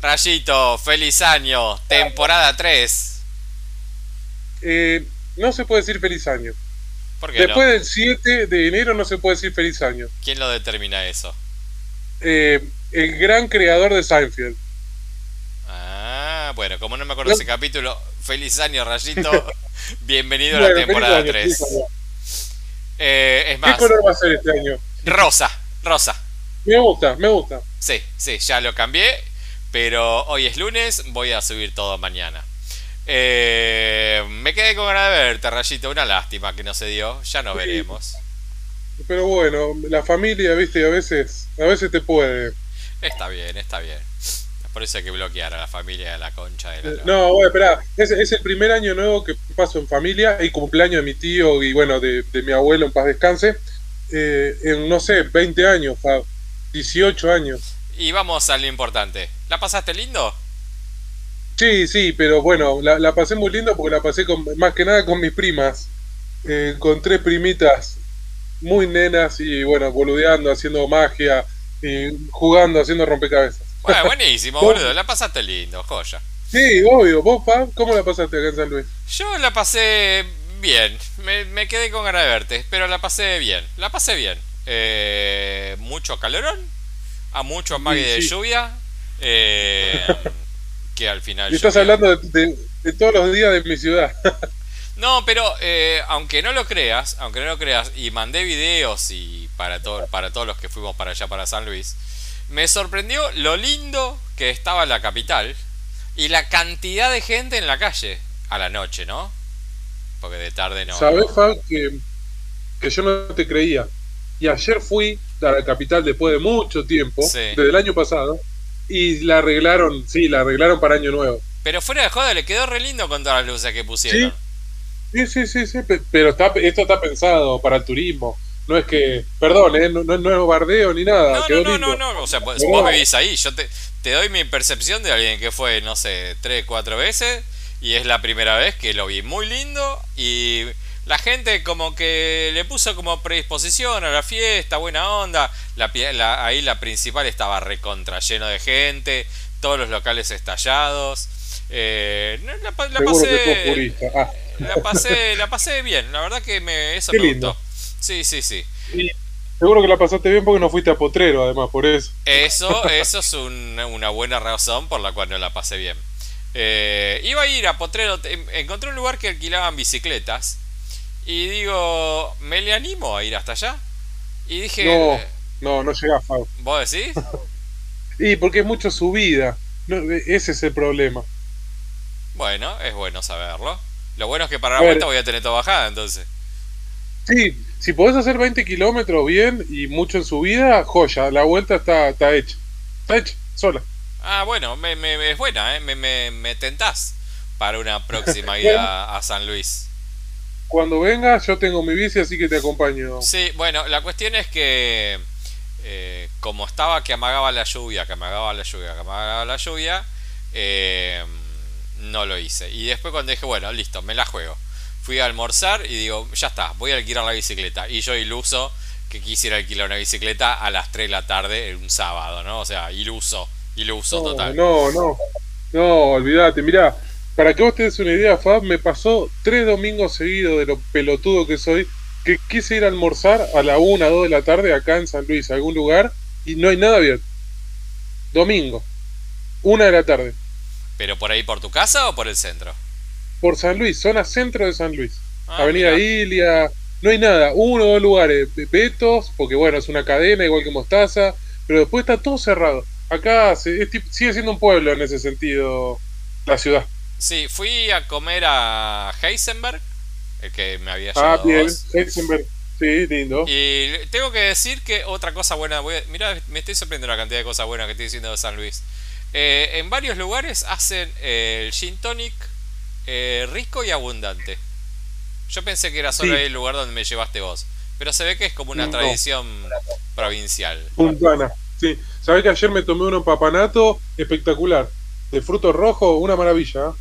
Rayito, feliz año, temporada 3. Eh, no se puede decir feliz año. ¿Por qué Después no? del 7 de enero no se puede decir feliz año. ¿Quién lo determina eso? Eh, el gran creador de Seinfeld. Ah, bueno, como no me acuerdo No. ese capítulo, feliz año, Rayito. Bienvenido a la temporada año, 3. feliz año. Eh, es ¿Qué más, color va a ser este año? rosa, rosa. Me gusta, me gusta. Sí, sí, ya lo cambié, pero hoy es lunes, voy a subir todo mañana. Eh, me quedé con ganas de verte, Rayito, una lástima que no se dio, ya nos Sí. veremos. Pero bueno, la familia, viste, a veces, a veces te puede. Está bien, está bien. Por eso hay que bloquear a la familia de la concha de la. No, bueno, espera, es, es el primer año nuevo que paso en familia y cumpleaños de mi tío y bueno, de, de mi abuelo en paz descanse. eh, en no sé, 20 años, Fab, 18 años. Y vamos a lo importante. ¿La pasaste lindo? Sí, sí, pero bueno, la, la pasé muy lindo porque la pasé con, más que nada con mis primas, eh, con tres primitas muy nenas y bueno, boludeando, haciendo magia, y jugando, haciendo rompecabezas. Bueno, buenísimo, boludo. La pasaste lindo, joya. Sí, obvio, vos, Fab, ¿cómo la pasaste acá en San Luis? Yo la pasé bien. Me, me quedé con ganas de verte, pero la pasé bien. La pasé bien. Eh, mucho calorón, a mucho amague de sí. lluvia. eh, que al final. Estás hablando de, de- de todos los días de mi ciudad. No, pero eh, aunque no lo creas, aunque no lo creas, y mandé videos y para todo, para todos los que fuimos para allá para San Luis, me sorprendió lo lindo que estaba la capital y la cantidad de gente en la calle a la noche, ¿no? Porque de tarde no. Sabés, Fab, que, que yo no te creía. Y ayer fui a la capital después de mucho tiempo, Sí. desde el año pasado, y la arreglaron, sí, la arreglaron para Año Nuevo. Pero fuera de joda, le quedó re lindo con todas las luces que pusieron. Sí, sí, sí, sí, pe- pero está, esto está pensado para el turismo. No es que, perdón, ¿eh? no, no, no es bardeo ni nada. No, quedó no, no, lindo. no, no, o sea, vos, Pero vos no. vivís ahí, yo te, te doy mi percepción de alguien que fue, no sé, tres, cuatro veces y es la primera vez que lo vi muy lindo y la gente como que le puso como predisposición a la fiesta, buena onda, la, la- ahí la principal estaba recontra lleno de gente, todos los locales estallados, eh, no, la, pasé. Ah, la pasé, la pasé bien, la verdad que me, eso Qué me lindo. gustó. Sí, sí, sí. y seguro que la pasaste bien porque no fuiste a Potrero, además, por eso. Eso, eso es un- una buena razón por la cual no la pasé bien. Eh, iba a ir a Potrero, encontré un lugar que alquilaban bicicletas y digo, ¿me le animo a ir hasta allá? Y dije, No, no, no llegás, Fab. ¿vos decís? Y porque es mucho subida. No, e- ese es el problema. Bueno, es bueno saberlo. Lo bueno es que para la vuelta voy a tener todo bajada, entonces. Sí, si podés hacer 20 kilómetros bien y mucho en subida, joya, la vuelta está, está hecha. Está hecha, sola. Ah, bueno, me, me- me- es buena, ¿eh? me, me, me tentás para una próxima ida a San Luis. Cuando vengas, yo tengo mi bici, así que te acompaño. Sí, bueno, la cuestión es que eh, como estaba que amagaba la lluvia, que amagaba la lluvia, que amagaba la lluvia, eh, no lo hice. Y después cuando dije, bueno, listo, me la juego. Fui a almorzar y digo, ya está, voy a alquilar la bicicleta. Y yo iluso que quisiera alquilar una bicicleta a las 3 de la tarde en un sábado, ¿no? O sea, iluso, iluso No, total. no, no. No, olvídate. Mirá, para que vos te des una idea, Fab, me pasó tres domingos seguidos de lo pelotudo que soy, que quise ir a almorzar a la 1, 2 de la tarde acá en San Luis, a algún lugar, y no hay nada abierto. Domingo, una de la tarde. ¿Pero por ahí por tu casa o por el centro? Por San Luis, zona centro de San Luis. Ah, Avenida mirá. Ilia, no hay nada, uno o dos lugares, Be- Betos, porque bueno, es una cadena igual que Mostaza, pero después está todo cerrado. Acá se- es sigue siendo un pueblo en ese sentido, la ciudad. Sí, fui a comer a Heisenberg, el que me había Ah, llevado bien, vos. Heisenberg, sí, lindo. Y tengo que decir que otra cosa buena, voy a- mirá, me estoy sorprendiendo la cantidad de cosas buenas que estoy diciendo de San Luis. Eh, en varios lugares hacen eh, el gin tonic eh, rico y abundante. Yo pensé que era solo Sí. ahí el lugar donde me llevaste vos, pero se ve que es como una No. tradición provincial. Puntana, sí. Sabés que ayer me tomé uno en papanato espectacular, de frutos rojos, una maravilla.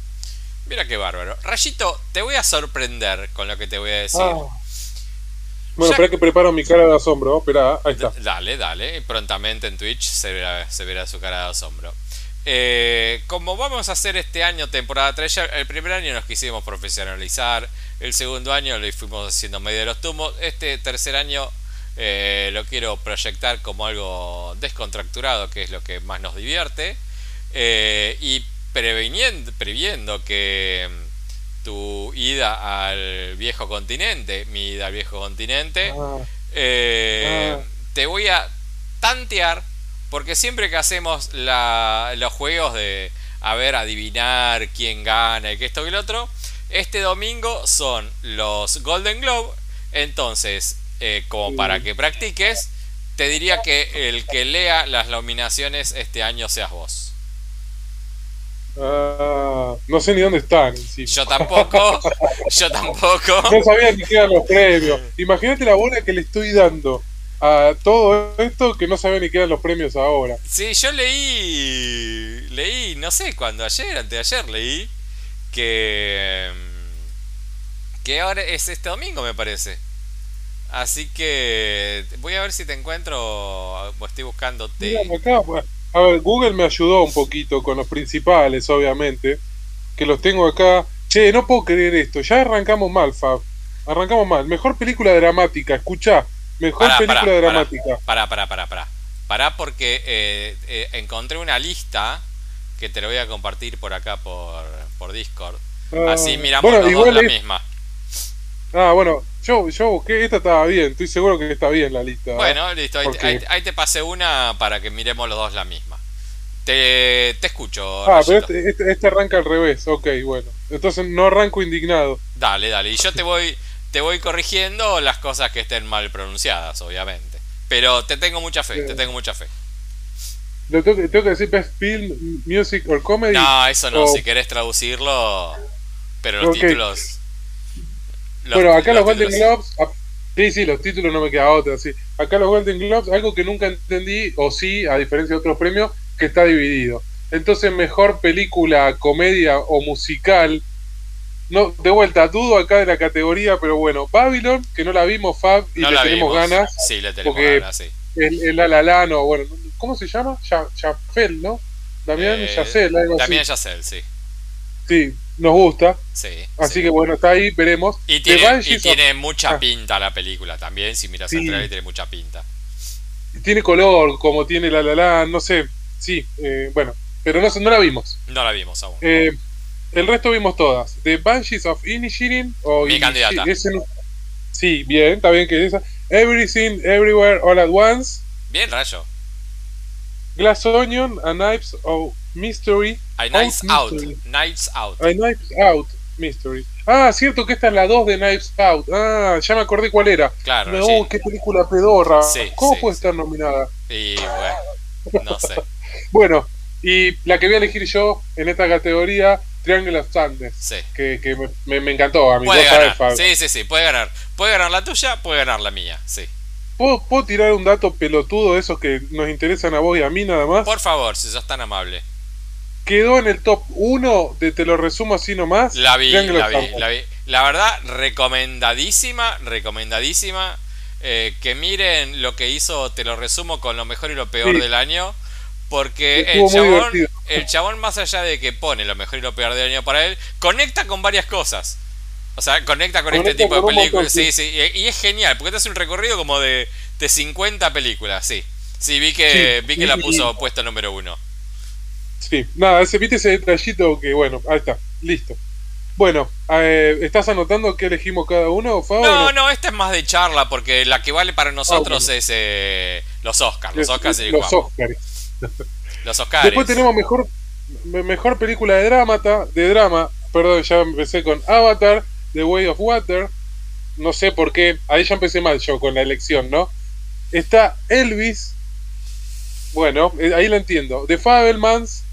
Mira qué bárbaro. Rayito, te voy a sorprender con lo que te voy a decir. Ah. Bueno, espera que preparo mi cara de asombro, espera, ahí está. Dale, dale. Prontamente en Twitch se verá, se verá su cara de asombro. eh, como vamos a hacer este año temporada 3, el primer año nos quisimos profesionalizar, el segundo año lo fuimos haciendo medio de los tumos, este tercer año eh, lo quiero proyectar como algo descontracturado, que es lo que más nos divierte, eh, y previniendo, previendo que mm, tu ida al viejo continente, mi ida al viejo continente, ah. Ah. te voy a tantear porque siempre que hacemos los juegos de a ver, adivinar quién gana y que esto y lo otro, este domingo son los Golden Globe. Entonces, eh, como para que practiques, te diría que el que lea las nominaciones este año seas vos. Ah, no sé ni dónde están. Yo tampoco, yo tampoco. No sabía ni qué eran los premios. Imagínate la bola que le estoy dando a todo esto que no sabía ni qué eran los premios ahora. Sí, yo leí, leí, no sé cuándo, ayer, antes de ayer leí que que ahora es este domingo me parece. Así que voy a ver si te encuentro, estoy buscándote. Pues, a ver, Google me ayudó un poquito con los principales, obviamente, que los tengo acá. Che, no puedo creer esto, ya arrancamos mal, Fab. Arrancamos mal. Mejor película dramática, escuchá. Mejor película dramática. Para, para, para, para. Para porque eh, eh, encontré una lista que te lo voy a compartir por acá por, por Discord. Ah, Así miramos los dos la misma. Ah, bueno, yo, yo busqué, esta estaba bien, estoy seguro que está bien la lista. Bueno, listo, ahí, te pasé una para que miremos los dos la misma. Te, te escucho. Ah, pero este, este, este, arranca al revés, ok, bueno. Entonces no arranco indignado. Dale, dale, y yo te voy, te voy corrigiendo las cosas que estén mal pronunciadas, obviamente. Pero te tengo mucha fe, te tengo mucha fe. ¿Tengo que, ¿Tengo que decir Best Film, Music or Comedy? No, eso no, si querés traducirlo. Pero los títulos bueno, acá los, Golden Globes. Ah, sí, sí, los títulos no me queda otra. Sí. Acá los Golden Globes, algo que nunca entendí, o sí, a diferencia de otros premios, que está dividido. Entonces, mejor película, comedia o musical. No, de vuelta, dudo acá de la categoría, pero bueno, Babylon, que no la vimos, Fab, y le tenemos ganas. Sí, le tenemos ganas, sí. El, el Alalano, bueno, ¿cómo se llama? Jafel, ¿no? Damián eh, Yacel, algo Damián Yacel, sí. Sí, nos gusta. Sí. Así que bueno, está ahí, veremos. Y tiene, mucha ah. pinta la película también, si miras el trailer tiene mucha pinta. Tiene color, como tiene la la la, no sé. Sí, eh, bueno, pero no, no la vimos. No la vimos aún. Eh, el resto vimos todas. The Banshees of Inishirin o Mi candidata. sí, bien, está bien que esa. Everything, Everywhere, All at Once. Bien, rayo. Glass Onion, A Knives of Mystery. A Knives Out. Knives Out. A Knives Out Mystery. Ah, cierto que esta es la 2 de Knives Out. Ah, ya me acordé cuál era. Claro. No, qué película pedorra. ¿Cómo puede estar nominada? Y bueno, no sé. bueno, y la que voy a elegir yo en esta categoría, Triangle of Sadness. Sí. Que, que me, me, encantó a mí. Puede ganar. Sí, sí, sí, puede ganar. Puede ganar la tuya, puede ganar la mía, sí. ¿Puedo, ¿Puedo tirar un dato pelotudo de esos que nos interesan a vos y a mí nada más? Por favor, si sos tan amable quedó en el top 1 de Te lo resumo así nomás. La vi, la vi, la vi. La verdad, recomendadísima, recomendadísima. Eh, que miren lo que hizo, te lo resumo con lo mejor y lo peor del año. Porque el chabón, el chabón, más allá de que pone lo mejor y lo peor del año para él, conecta con varias cosas. O sea, conecta con este tipo de películas. Sí, sí, y, es genial, porque te hace un recorrido como de, de 50 películas, sí. Sí, vi que, vi que la puso puesto número uno. Sí, nada, se viste ese detallito que, bueno, ahí está, listo. Bueno, eh, ¿estás anotando qué elegimos cada uno? no, no, esta es más de charla porque la que vale para nosotros ah, es eh, los Oscars. Los Oscars y Los Oscars. Los Oscars. Después tenemos mejor, mejor película de drama, de drama, perdón, ya empecé con Avatar, The Way of Water. No sé por qué, ahí ya empecé mal yo con la elección, ¿no? Está Elvis, bueno, eh, ahí lo entiendo. The Fabelmans,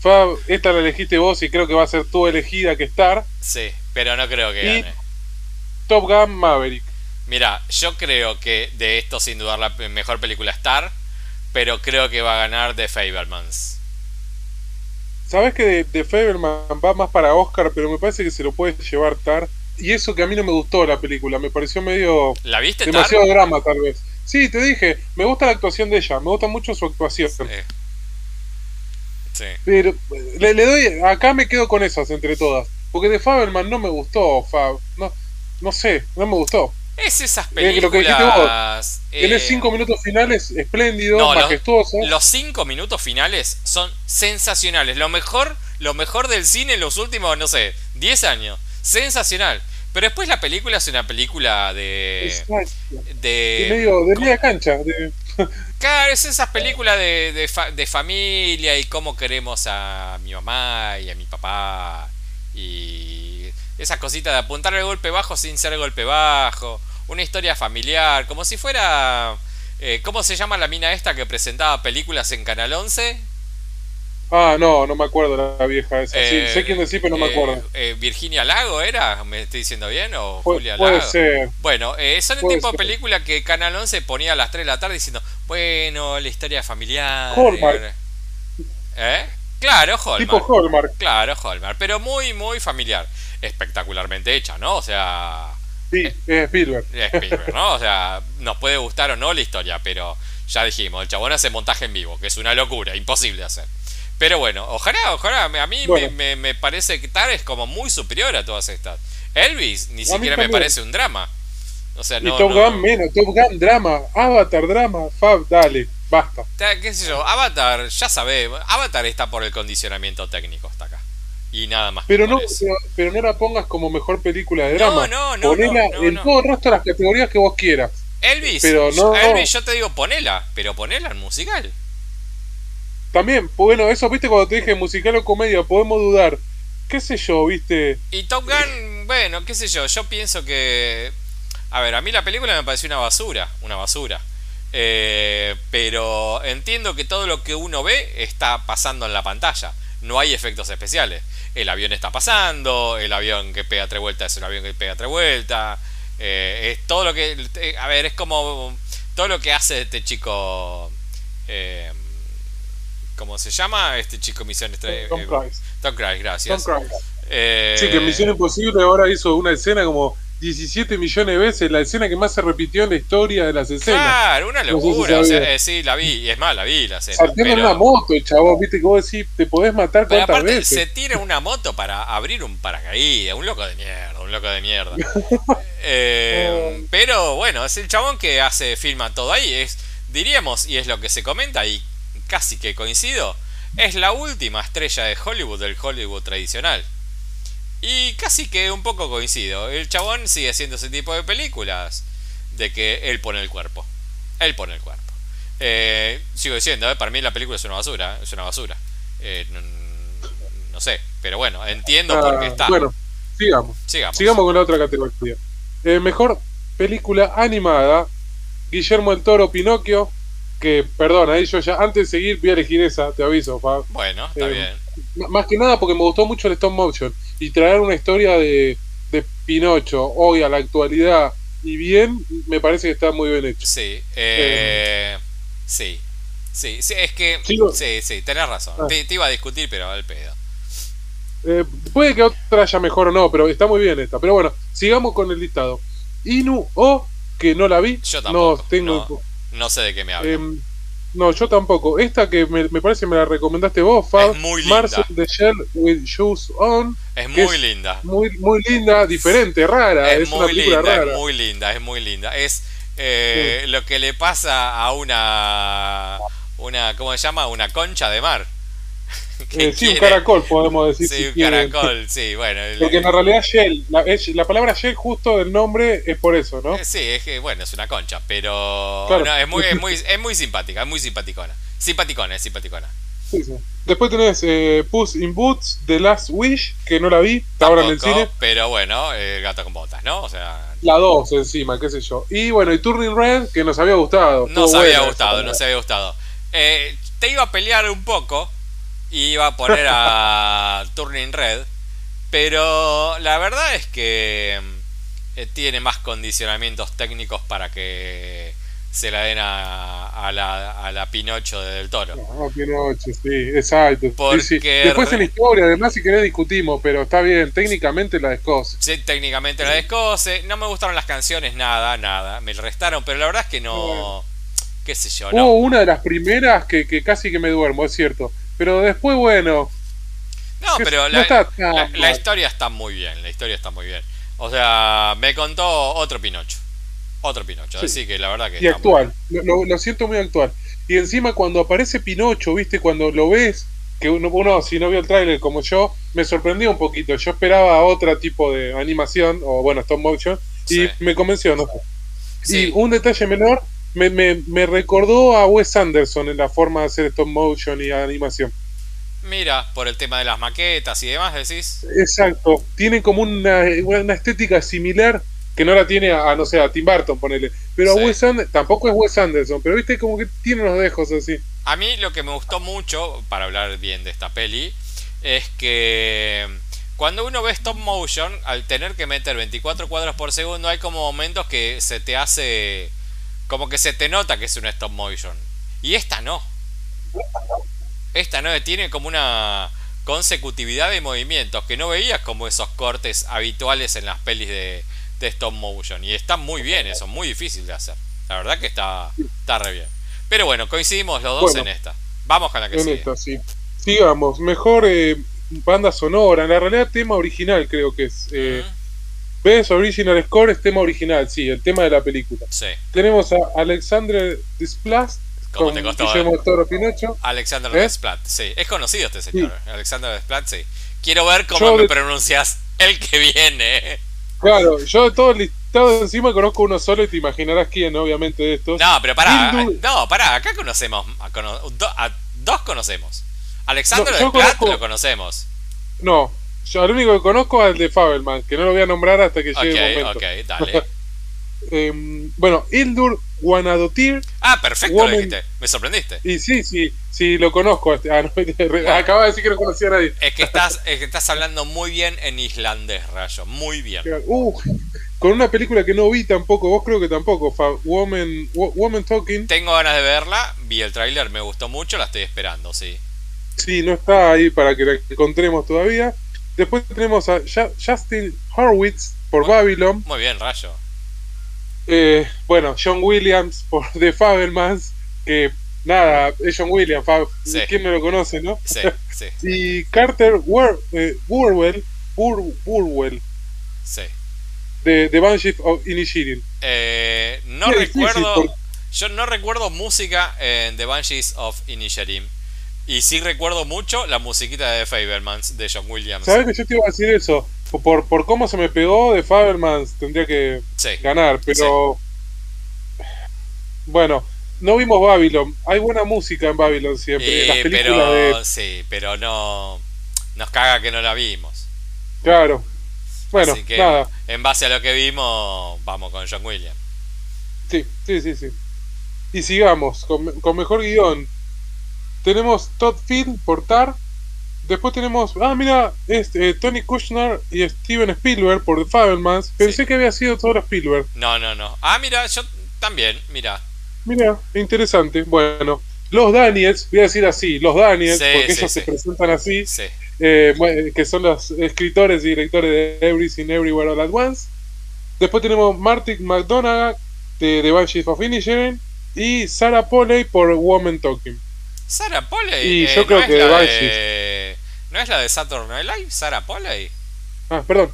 Fab, esta la elegiste vos y creo que va a ser tu elegida que estar. Sí, pero no creo que gane. Top Gun Maverick. Mira, yo creo que de esto sin dudar la mejor película Star, pero creo que va a ganar The Fablemans. Sabes que The Fableman va más para Oscar, pero me parece que se lo puede llevar Tar. Y eso que a mí no me gustó la película, me pareció medio. ¿La viste? Demasiado drama, tal vez. Sí, te dije, me gusta la actuación de ella, me gusta mucho su actuación. Sí. Pero le, le doy, acá me quedo con esas entre todas. Porque de Fabelman no me gustó, Fab. No, no sé, no me gustó. Es esas Eh, lo que dijiste vos, películas. Tenés eh, cinco minutos finales espléndidos, no. Los cinco minutos finales son sensacionales. Lo mejor, lo mejor del cine en los últimos, no sé, 10 años. Sensacional. Pero después la película es una película de. Exacto. de De medio, de media cancha. de- Claro, es esas películas de, de, fa- de familia y cómo queremos a mi mamá y a mi papá. Y esas cositas de apuntar el golpe bajo sin ser golpe bajo. Una historia familiar, como si fuera... eh, ¿Cómo se llama la mina esta que presentaba películas en Canal 11? Ah, no, no me acuerdo la vieja esa. Sí, Eh, sé quién decir, pero no me eh, acuerdo. eh, ¿Virginia Lago era? ¿Me estoy diciendo bien? ¿O Pu- Julia puede Lago? ser. Bueno, eh, son el tipo de película que Canal 11 ponía a las 3 de la tarde diciendo, bueno, la historia familiar. Hallmark. ¿Eh? Claro, Hallmark. Tipo Hallmark. Claro, Hallmark. Pero muy, muy familiar. Espectacularmente hecha, ¿no? O sea, Sí, es Spielberg. es Spielberg, ¿no? O sea, nos puede gustar o no la historia, pero ya dijimos, el chabón hace montaje en vivo, que es una locura, imposible de hacer. Pero bueno, ojalá, ojalá, a mí Bueno. me, me- me parece que Tar es como muy superior a todas estas. Elvis ni siquiera me parece un drama. O sea, Y no, Top no- Gun menos, Top Gun drama, Avatar drama, Fab, dale, basta. Ta- qué sé yo, Avatar, ya sabés, Avatar está por el condicionamiento técnico hasta acá. Y nada más. Pero no, pero, pero no la pongas como mejor película de No, drama. no, no, Ponela no, no, en no. todo el resto de las categorías que vos quieras. Elvis, pero no- Elvis, yo te digo ponela, pero ponela en musical. También, bueno, eso, viste, cuando te dije musical o comedia, podemos dudar. ¿Qué sé yo, viste? Y Top Gun, bueno, qué sé yo, yo pienso que... A ver, a mí la película me pareció una basura, una basura. Eh, pero entiendo que todo lo que uno ve está pasando en la pantalla. No hay efectos especiales. El avión está pasando, el avión que pega tres vueltas es el avión que pega tres vueltas. Eh, es todo lo que... eh, a ver, es como todo lo que hace este chico... Eh, ¿Cómo se llama? Este chico Misión Extra- Tom eh, Cruise. Tom Cruise, gracias. Tom Cruise. Eh, Sí, que Misión Imposible ahora hizo una escena como 17 millones de veces, la escena que más se repitió en la historia de las escenas. Claro, una No sé si locura. o sea, sabía. eh, sí, la vi. Y es más, la vi la escena. Saltando en Pero, una moto, chabón, viste que vos decís, te podés matar pero cuántas aparte, veces. se tira una moto para abrir un paracaídas. Un loco de mierda, un loco de mierda. Eh, pero bueno, es el chabón que hace, filma todo ahí. Es, diríamos, y es lo que se comenta, y casi que coincido, es la última estrella de Hollywood, del Hollywood tradicional. Y casi que un poco coincido. El chabón sigue haciendo ese tipo de películas. De que él pone el cuerpo. Él pone el cuerpo. Eh, sigo diciendo, eh, para mí la película es una basura. Es una basura. Eh, no, no sé. Pero bueno, entiendo por qué Ah, está. Bueno, sigamos. sigamos. Sigamos con la otra categoría. Eh, mejor película animada, Guillermo el Toro, Pinocchio, que, perdón, ahí yo ya, antes de seguir voy a elegir esa, te aviso, Fab. Bueno, está Eh, bien. Más que nada porque me gustó mucho el stop motion y traer una historia de, de Pinocho hoy a la actualidad y bien, me parece que está muy bien hecho. Sí. eh, sí. Sí, sí, es que. Sigo. Sí, sí, tenés razón. Ah. Te, te iba a discutir, pero al pedo. Eh, puede que otra haya mejor o no, pero está muy bien esta. Pero bueno, sigamos con el listado. Inu o, que no la vi, Yo no tampoco. tengo... No sé de qué me hablas. Em, no, yo tampoco. Esta que me, me parece me la recomendaste vos, Fab. Es muy linda. Marcel the Shell with Shoes On. es muy es linda. Muy, muy linda, diferente, rara. Es, Es una muy película linda, rara. es muy linda, es muy linda. Es eh, lo que le pasa a una. una ¿Cómo se llama? Una concha de mar. Eh, sí, un caracol, podemos decir. Sí, si un quieren. caracol, sí, bueno. el- Porque en realidad Shell, la, es- la palabra Shell justo del nombre es por eso, ¿no? eh, sí, es que, bueno, es una concha, pero. Claro. no, es, muy, es, muy, es muy simpática, es muy simpaticona. Simpaticona, es simpaticona. Sí, sí. Después tenés eh, Puss in Boots, The Last Wish, que no la vi, está ahora en el cine. Pero bueno, eh, gato con botas, ¿no? O sea, La 2 encima, qué sé yo. Y bueno, y Turning Red, que nos había gustado. no Estuvo se había gustado, esa. no se había gustado. Eh, te iba a pelear un poco iba a poner a Turning Red, pero la verdad es que eh, tiene más condicionamientos técnicos para que se la den a, a la, a la Pinocho de Del Toro. No, Pinocho, sí, exacto. Porque sí. Después re- en historia, además, si querés discutimos, pero está bien, técnicamente la descos. Sí, técnicamente la descose, no me gustaron las canciones, nada, nada, me restaron, pero la verdad es que no, qué sé yo, Hubo no. una de las primeras que, que casi que me duermo, es cierto. Pero después, bueno. No, pero no la, está la- historia está muy bien. La historia está muy bien. O sea, me contó otro Pinocho. Otro Pinocho. Sí. Así que la verdad que Y está actual. Lo, lo- lo siento muy actual. Y encima cuando aparece Pinocho, viste, cuando lo ves, que uno, uno, si no vio el tráiler como yo, me sorprendió un poquito. Yo esperaba otro tipo de animación, o bueno, stop motion, y Sí. me convenció, ¿no? Sí. Y un detalle menor, me, me, me recordó a Wes Anderson en la forma de hacer stop motion y animación. Mira, por el tema de las maquetas y demás, decís. Exacto. Tiene como una, una estética similar que no la tiene a, a, no sé, a Tim Burton, ponele. Pero Sí. a Wes Anderson, tampoco es Wes Anderson, pero viste como que tiene unos dejos así. A mí lo que me gustó mucho, para hablar bien de esta peli, es que cuando uno ve stop motion, al tener que meter 24 cuadros por segundo, hay como momentos que se te hace. Como que se te nota que es un stop motion. Y esta no. Esta no, tiene como una consecutividad de movimientos que no veías como esos cortes habituales en las pelis de, de stop motion. Y está muy bien eso, muy difícil de hacer. La verdad que está, está re bien. Pero bueno, coincidimos los dos Bueno. en esta. Vamos con la que En sigue. esta, sí. Sigamos, mejor eh, banda sonora. En la realidad, tema original creo que es. Eh, Best Original Score es tema original, sí, el tema de la película. Sí, Tenemos a Alexandre Desplat ¿cómo te costó? Guillermo Toro Pinocho. Alexander ¿Eh? Desplat, sí. Es conocido este señor, Alexander Desplat, sí. Quiero ver cómo Yo me de- pronuncias el que viene. Claro, yo de todo el listado encima conozco uno solo y te imaginarás quién, obviamente, de estos. No, pero pará, no, pará, acá conocemos, a, cono- do- a dos conocemos. Alexander No, Desplat conozco- lo conocemos. No, yo al único que conozco es el de Fabelman, que no lo voy a nombrar hasta que llegue el momento. ok, dale. Em, bueno, Hildur Guanadotir, Ah, perfecto lo dijiste. Me sorprendiste. y sí, sí, sí, lo conozco. este- Ah, no, acaba de decir que no conocía a nadie. Es que estás, es que estás hablando muy bien en islandés, Rayo. Muy bien. Uh, con una película que no vi tampoco, vos creo que tampoco, Woman, Wo- Woman Talking, Tengo ganas de verla. Vi el tráiler, me gustó mucho, la estoy esperando, sí. sí, no está ahí para que la encontremos todavía. Después tenemos a Justin Horwitz por Babylon. Muy bien, Rayo. Eh, bueno, John Williams por The Fabelmans, que nada, es John Williams, Fab- Sí. ¿quién no lo conoce, no? Sí, sí, Y Carter eh, Burwell, Bur- Burwell sí. de The Banshee of Inisherin. Eh, no recuerdo. Yo no recuerdo música en The Banshees of Inisherim. Y sí recuerdo mucho la musiquita de The Fablemans de John Williams. ¿Sabes que yo te iba a decir eso? Por, por cómo se me pegó de Fabelmans tendría que Sí. ganar, pero bueno, no vimos Babylon. Hay buena música en Babylon siempre. Eh, Las películas pero de. sí, pero no nos caga que no la vimos. Claro. Bueno, Así que nada. en base a lo que vimos, vamos con John Williams. Sí, sí, sí, sí. Y sigamos, con, con mejor guion. Tenemos Todd Field por Tar. Después tenemos. Ah, mira, es, eh, Tony Kushner y Steven Spielberg por The Fabelmans. Pensé Sí. que había sido todo Spielberg. No, no, no. Ah, mira, yo también, mira. Mira, interesante. Bueno, los Daniels, voy a decir así, los Daniels, Sí, porque sí, ellos se presentan así, Sí. eh, que son los escritores y directores de Everything Everywhere All at Once. Después tenemos Martin McDonagh de The Banshees of Inisherin y Sarah Polley por Woman Talking. Sarah Polley. Y eh, yo creo no que es la de... ¿No es la de Saturday Night Live? ¿Sarah Polley? Ah, perdón,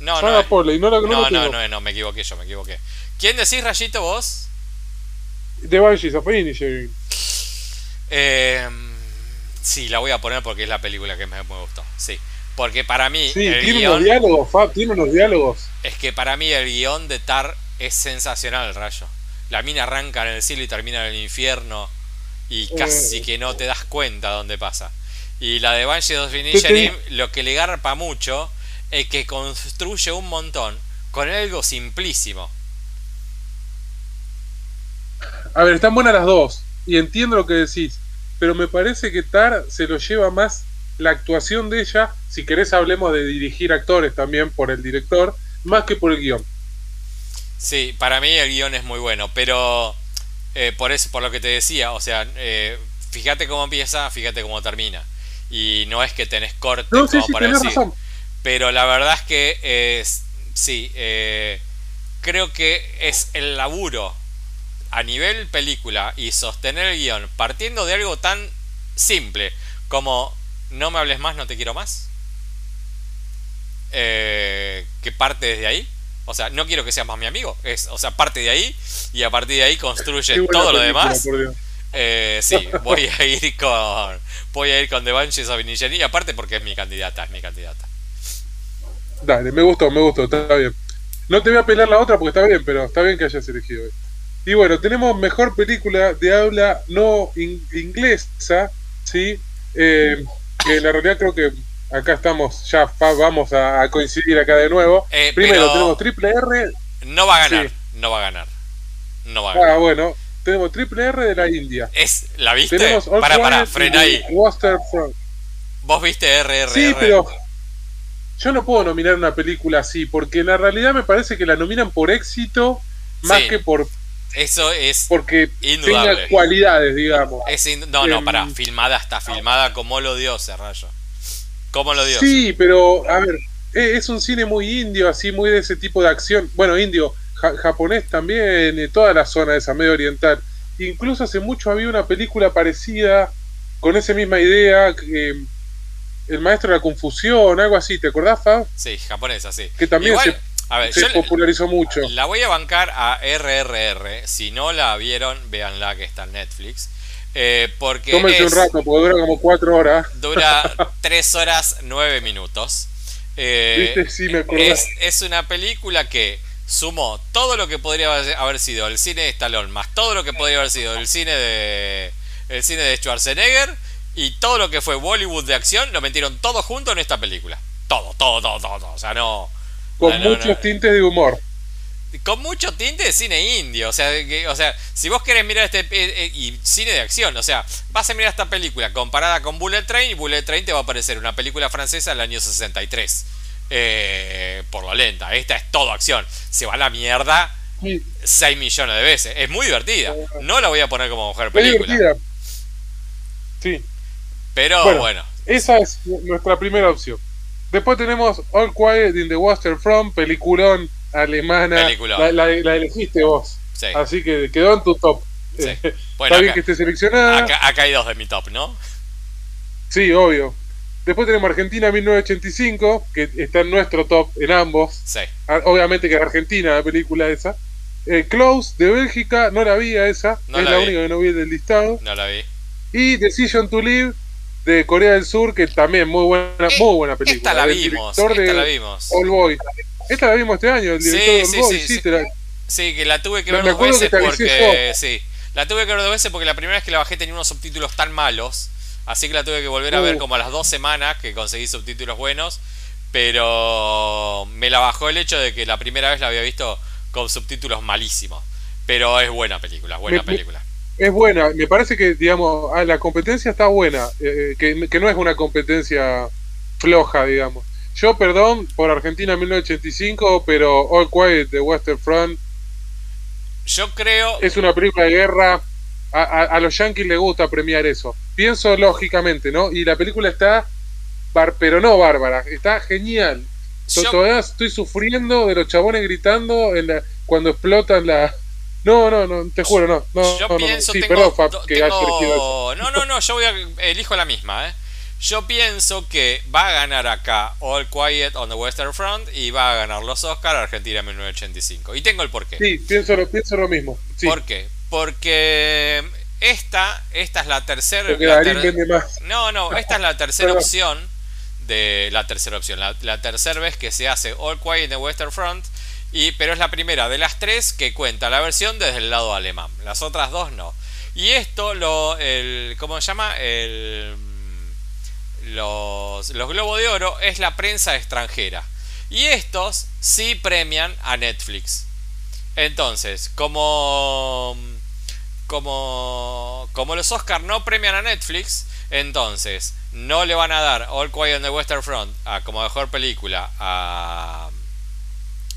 No, Sarah no. Polley, no la no, No, no, no, no, me equivoqué yo, me equivoqué. ¿Quién decís, Rayito, vos? The Banshees of Inisherin. Eh, sí, la voy a poner porque es la película que me, me gustó. Sí. Porque para mí Sí, el tiene guion... unos diálogos, Fab, tiene unos diálogos. Es que para mí el guion de Tar es sensacional, Rayo. La mina arranca en el cielo y termina en el infierno. Y casi Eh. que no te das cuenta dónde pasa. Y la de Banshee of Inisherin, lo que le garpa mucho es que construye un montón con algo simplísimo. A ver, están buenas las dos. Y entiendo lo que decís. Pero me parece que Tar se lo lleva más la actuación de ella. Si querés, hablemos de dirigir actores también por el director. Más que por el guion. Sí, para mí el guion es muy bueno, pero eh, por eso, por lo que te decía, o sea, eh, fíjate cómo empieza, fíjate cómo termina. Y no es que tenés corte No, sí, como sí, para decir. razón. Pero la verdad es que es, sí, eh, creo que es el laburo a nivel película y sostener el guion partiendo de algo tan simple. como no me hables más, no te quiero más. Eh, que parte desde ahí. O sea, no quiero que seas más mi amigo. Es, o sea, parte de ahí y a partir de ahí construye todo lo demás. Eh, sí, voy a ir con voy a ir con The Banshees of aparte porque es mi candidata, es mi candidata. Dale, me gustó, me gustó, está bien. No te voy a pelear la otra porque está bien, pero está bien que hayas elegido. Y bueno, tenemos mejor película de habla no inglesa, ¿sí? Eh, que la realidad creo que acá estamos, ya vamos a, coincidir acá de nuevo. Eh, Primero tenemos Triple R. No va a ganar, no va a ganar. No va a ganar. Ah, bueno, tenemos Triple R de la India. Es, ¿La viste? para, para, frena ahí. ¿Vos viste RRR? Sí, pero yo no puedo nominar una película así, porque en la realidad me parece que la nominan por éxito más que por eso es porque tenga cualidades, digamos. no, no, para, filmada está filmada como lo dio rayo. Como lo dio. Sí, pero a ver, e, es un cine muy indio, así muy de ese tipo de acción. Bueno, indio, japonés también, eh, toda la zona de esa medio oriental. Incluso hace mucho había una película parecida con esa misma idea, El maestro de la confusión, algo así, ¿te acordás, Fab? Sí, japonesa, sí. Que también se, se popularizó mucho. La voy a bancar a RRR. Si no la vieron, véanla que está en Netflix. Eh, porque Tómense un rato, porque dura como cuatro horas. Dura tres horas nueve minutos. Eh, ¿Viste? Sí, me es, es, una película que sumó todo lo que podría haber sido el cine de Stallone, más todo lo que podría haber sido el cine de el cine de Schwarzenegger y todo lo que fue Bollywood de acción, lo metieron todo junto en esta película. Todo, todo, todo, todo. O sea, no. Con muchos tintes de humor. Con mucho tinte de cine indio. O sea, o sea si vos querés mirar este. Eh, eh, y cine de acción. O sea, vas a mirar esta película comparada con Bullet Train. Y Bullet Train te va a parecer una película francesa del año 63. Eh, por lo lenta. Esta es todo acción. Se va a la mierda 6 millones de veces. Es muy divertida. No la voy a poner como mujer película. Divertida. Sí. Pero bueno, Esa es nuestra primera opción. Después tenemos All Quiet in the Western Front, peliculón alemana. La, elegiste vos. Así que quedó en tu top. Está bien que esté seleccionada. Acá, hay dos de mi top, ¿no? Sí, obvio. Después tenemos Argentina 1985, que está en nuestro top en ambos. Sí. Ah, obviamente que es Argentina la película esa. Eh, Close de Bélgica, no la vi a esa. es la, única que no vi del listado. No la vi. Y Decision to Live de Corea del Sur, que también muy buena, eh, muy buena película. Esta la vimos, esta la vimos. All Boy. Esta la vimos este año, el director sí, Boy. Sí, sí, sí, que la tuve que ver dos veces porque... Sí, la tuve que ver dos veces porque la primera vez que la bajé tenía unos subtítulos tan malos. Así que la tuve que volver a ver uh. como a las dos semanas que conseguí subtítulos buenos. Pero me la bajó el hecho de que la primera vez la había visto con subtítulos malísimos. Pero es buena película, buena película es buena. Me parece que, digamos, ah, la competencia está buena, eh, que, que, no es una competencia floja, digamos. Yo, perdón por Argentina 1985, pero All Quiet de Western Front. Yo creo. Es una película de guerra. A, a, los yankees les gusta premiar eso. Pienso lógicamente, ¿no? Y la película está. Bar, pero no bárbara. Está genial. Todavía estoy sufriendo de los chabones gritando en la, cuando explotan la, no, no, no, te juro, no. no yo pienso, no, No, no, no, yo voy a, elijo la misma, ¿eh? Yo pienso que va a ganar acá All Quiet on the Western Front y va a ganar los Oscars Argentina 1985. Y tengo el porqué. Sí, pienso lo, pienso lo mismo. ¿Por qué? Porque esta, esta es la tercera. no, no, esta es la tercera opción de la tercera opción, la, la tercera vez que se hace All Quiet on the Western Front y, pero es la primera de las tres que cuenta la versión desde el lado alemán. Las otras dos no. Y esto, lo, el, ¿cómo se llama? El, los, los Globos de Oro es la prensa extranjera. Y estos sí premian a Netflix. Entonces, como, como, como los Oscars no premian a Netflix, entonces no le van a dar All Quiet on the Western Front a, como mejor película a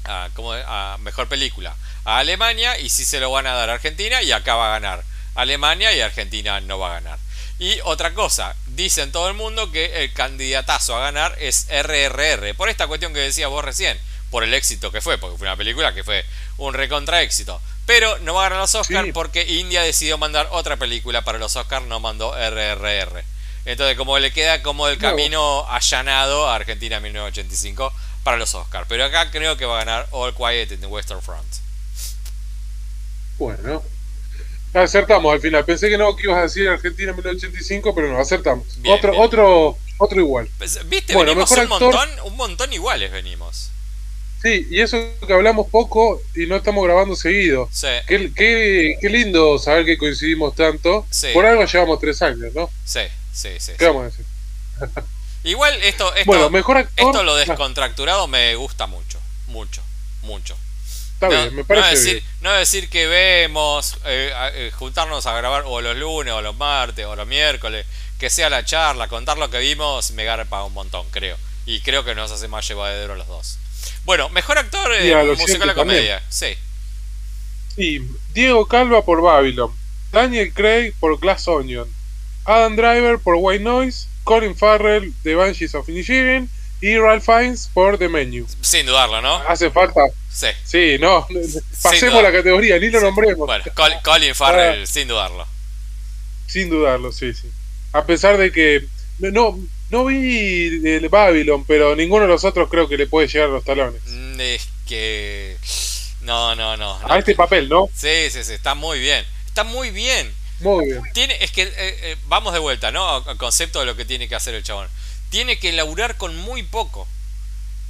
a, como a mejor película a Alemania y si se lo van a dar a Argentina y acá va a ganar Alemania y Argentina no va a ganar. Y otra cosa, dicen todo el mundo que el candidatazo a ganar es RRR, por esta cuestión que decías vos recién, por el éxito que fue, porque fue una película que fue un recontra éxito. Pero no va a ganar los Oscars porque India decidió mandar otra película para los Oscars, no mandó RRR. Entonces, como le queda como el camino allanado a Argentina 1985 para los Oscars. Pero acá creo que va a ganar All Quiet in the Western Front. Bueno, acertamos al final. Pensé que no que ibas a decir Argentina 1985, pero no, acertamos. otro, otro, otro igual. Pues, Viste, venimos un montón, un montón iguales venimos. Sí, y eso que hablamos poco y no estamos grabando seguido. Sí. Qué, qué, lindo saber que coincidimos tanto. Por algo llevamos tres años, ¿no? Sí, sí, sí. ¿Qué vamos a decir? Igual esto, esto, bueno, mejor actor, esto lo descontracturado me gusta mucho, mucho, mucho. Está bien, me parece no decir, bien. No decir que vemos, eh, eh, juntarnos a grabar o los lunes, o los martes, o los miércoles, que sea la charla, contar lo que vimos, me garpa un montón, creo. Y creo que nos hace más llevadero los dos. Bueno, mejor actor de musical de comedia, sí. Sí, Diego Calva por Babylon, Daniel Craig por Glass Onion, Adam Driver por White Noise, Colin Farrell de Banshees of Inisherin y Ralph Fiennes por The Menu. Sin dudarlo, ¿no? Hace falta. Sí. Sí, no. Pasemos la categoría, ni lo nombremos. Bueno, Colin Farrell, ah. sin dudarlo. Sin dudarlo, sí, sí. A pesar de que. No, no vi el Babylon, pero ninguno de los otros creo que le puede llegar a los talones. Mm, es que. No, no, no. A este papel, ¿no? Sí, sí, sí. Está muy bien. Está muy bien. Muy bien. Tiene, es que eh, eh, vamos de vuelta, ¿no? Al concepto de lo que tiene que hacer el chabón. Tiene que laburar con muy poco.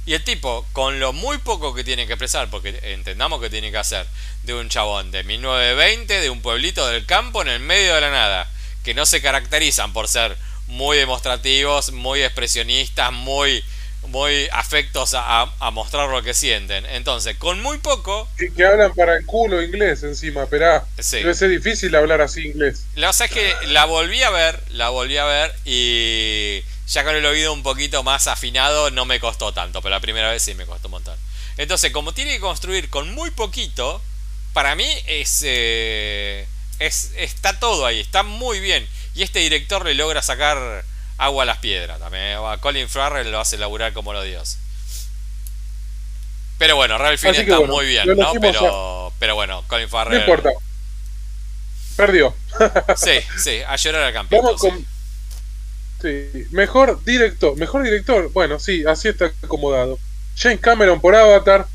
Y el tipo, con lo muy poco que tiene que expresar, porque entendamos que tiene que hacer de un chabón de 1920, de un pueblito del campo en el medio de la nada, que no se caracterizan por ser muy demostrativos, muy expresionistas, muy, muy afectos a, mostrar lo que sienten. Entonces, con muy poco... Que, hablan para el culo inglés encima, pero sí. debe ser difícil hablar así inglés. La cosa es que la volví a ver, la volví a ver y ya con el oído un poquito más afinado no me costó tanto, pero la primera vez sí me costó un montón. Entonces, como tiene que construir con muy poquito, para mí es, eh, es está todo ahí, está muy bien. Y este director le logra sacar agua a las piedras también. A Colin Farrell lo hace laburar como los dioses. Pero bueno, Ralph Fiennes está muy bien, ¿no? Pero, pero bueno, Colin Farrell. No importa. Perdió. sí, sí, a llorar al campeón. Vamos con. Mejor director. Mejor director. Bueno, sí, así está acomodado. James Cameron por Avatar.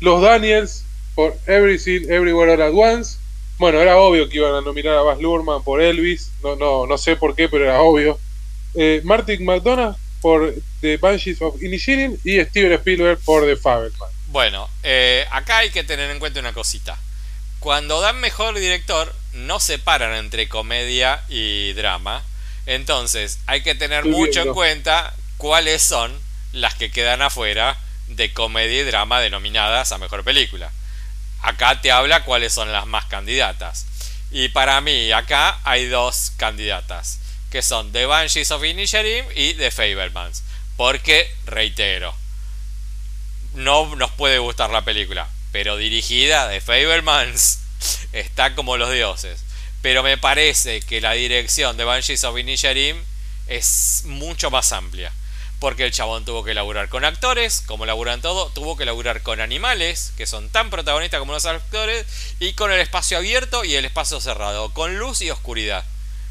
Los Daniels por Everything Everywhere All at Once. Bueno, era obvio que iban a nominar a Baz Luhrmann por Elvis, no, no, no sé por qué, pero era obvio. Eh, Martin McDonagh por The Banshees of Inisherin y Steven Spielberg por The Fableman. Bueno, eh, acá hay que tener en cuenta una cosita. Cuando dan mejor director, no separan entre comedia y drama. Entonces, hay que tener mucho en cuenta cuáles son las que quedan afuera de comedia y drama denominadas a mejor película acá te habla cuáles son las más candidatas. Y para mí, acá hay dos candidatas, que son The Banshees of Inisherim y The Fablemans. Porque, reitero, no nos puede gustar la película, pero dirigida de Fablemans está como los dioses. Pero me parece que la dirección de Banshees of Inisherim es mucho más amplia porque el chabón tuvo que laburar con actores, como laburan todo, tuvo que laburar con animales, que son tan protagonistas como los actores, y con el espacio abierto y el espacio cerrado, con luz y oscuridad.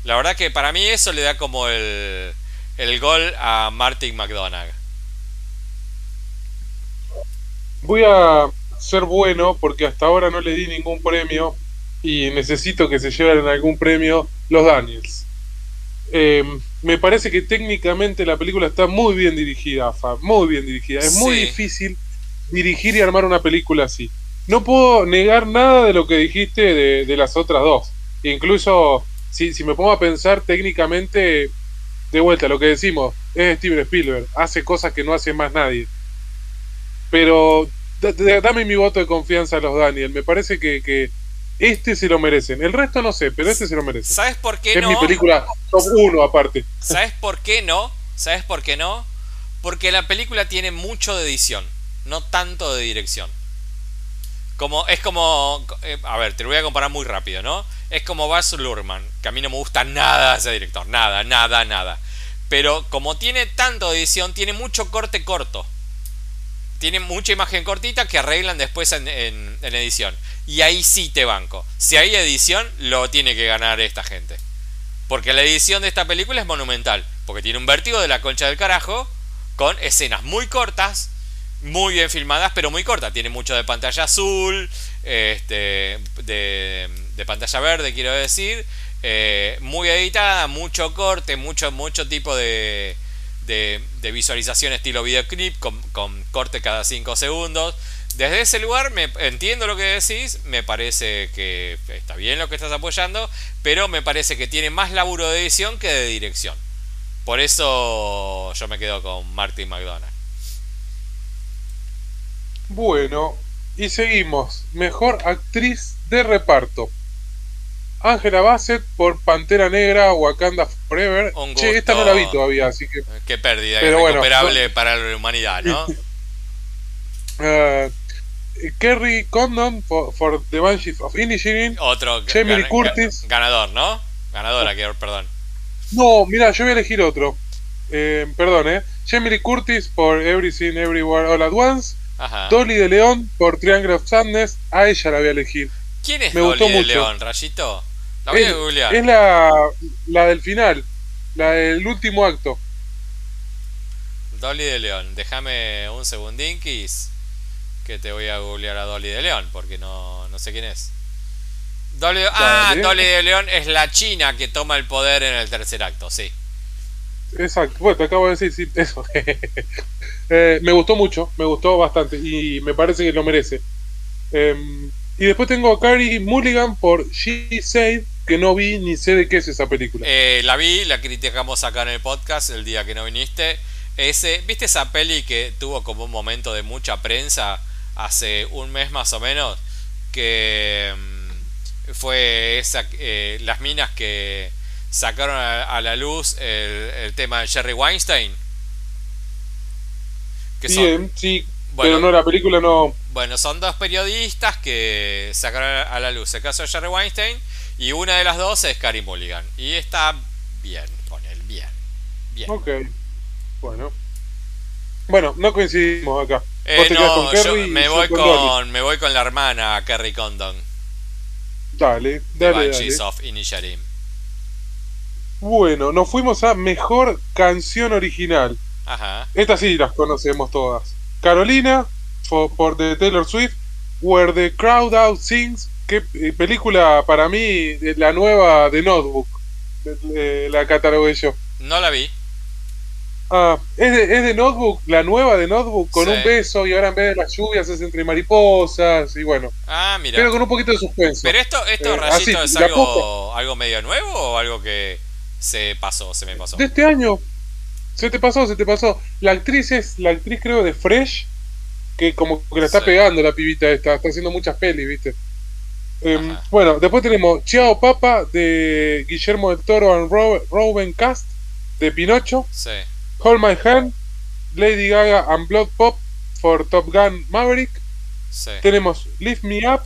La verdad que para mí eso le da como el, el gol a Martin McDonagh. Voy a ser bueno porque hasta ahora no le di ningún premio y necesito que se lleven algún premio los Daniels. Eh, me parece que técnicamente la película está muy bien dirigida, Fa, muy bien dirigida. Es muy difícil dirigir y armar una película así. No puedo negar nada de lo que dijiste de, las otras dos. Incluso si, si, me pongo a pensar técnicamente, de vuelta, lo que decimos, es Steven Spielberg, hace cosas que no hace más nadie. Pero dame mi voto de confianza a los Daniel. Me parece que, que este se lo merecen. El resto no sé, pero este se lo merece. ¿Sabes por qué no? Es mi película top 1 aparte. ¿Sabes por qué no? ¿Sabes por qué no? Porque la película tiene mucho de edición, no tanto de dirección. Como, es como. Eh, a ver, te lo voy a comparar muy rápido, ¿no? Es como Baz Luhrmann, que a mí no me gusta nada ese director, nada, nada, nada. Pero como tiene tanto de edición, tiene mucho corte corto. Tiene mucha imagen cortita que arreglan después en edición. Y ahí sí te banco. Si hay edición, lo tiene que ganar esta gente. Porque la edición de esta película es monumental. Porque tiene un vértigo de la concha del carajo. Con escenas muy cortas. Muy bien filmadas, pero muy cortas. Tiene mucho de pantalla azul. Este, de, de pantalla verde, quiero decir. Eh, muy editada, mucho corte, mucho, mucho tipo de, de, visualización estilo videoclip con, con corte cada 5 segundos. Desde ese lugar me entiendo lo que decís, me parece que está bien lo que estás apoyando, pero me parece que tiene más laburo de edición que de dirección. Por eso yo me quedo con Martin McDonald. Bueno, y seguimos. Mejor actriz de reparto. Angela Bassett por Pantera Negra, Wakanda Forever. Che, esta no la vi todavía, así que. Qué pérdida, irrecuperable para la humanidad, ¿no? uh, Kerry Condon for, The Banshees of Inisherin. Otro. Jamie Curtis. Ganador, ¿no? Ganadora, quiero, perdón. No, mira, yo voy a elegir otro. Eh, perdón, ¿eh? Jamie Curtis por Everything Everywhere All at Once. Ajá. Dolly de León por Triangle of Sadness. A ella la voy a elegir. ¿Quién es Dolly de León, Rayito? es, la, la del final, la del último acto. Dolly de León, déjame un segundín, que te voy a googlear a Dolly de León, porque no, no sé quién es. Dolly, ah, Dolly de León es la china que toma el poder en el tercer acto, sí. Exacto, bueno, te acabo de decir sí, eso. Eh, me gustó mucho, me gustó bastante y me parece que lo merece. Em, y después tengo a Carrie Mulligan por She Said, que no vi ni sé de qué es esa película. Eh, la vi, la criticamos acá en el podcast el día que no viniste. Ese, ¿Viste esa peli que tuvo como un momento de mucha prensa hace un mes más o menos? Que mm, fue esa, eh, las minas que sacaron a, la luz el, tema de Jerry Weinstein. Que sí, sí, pero no, la película no. Bueno, son dos periodistas que sacaron a la luz el caso de Jerry Weinstein y una de las dos es Carrie Mulligan. Y está bien con él, bien. Bien. Ok. Bueno. Bueno, no coincidimos acá. Eh, no, yo me voy con, me voy con la hermana Carrie Condon. Dale, dale, dale. of Inisharim. Bueno, nos fuimos a mejor canción original. Ajá. Estas sí las conocemos todas. Carolina, por The Taylor Swift, Where the Crowd Out Sings qué eh, película para mí, la nueva de Notebook, la catalogué yo. No la vi. Ah, es de, es de Notebook, la nueva de Notebook, con un beso y ahora en vez de las lluvias es entre mariposas y bueno. Ah, mira. Pero con un poquito de suspenso. Pero esto, esto eh, Rayito, es algo, algo medio nuevo o algo que se pasó, se me pasó. De este año. Se te pasó, se te pasó. La actriz es la actriz creo de Fresh, que como que la está pegando la pibita esta, está haciendo muchas pelis, ¿viste? Em, bueno, después tenemos Chiao Papa de Guillermo del Toro and Robin Cast de Pinocho. Sí. Hold My Hand, Lady Gaga and Blood Pop for Top Gun Maverick. Sí. Tenemos Lift Me Up,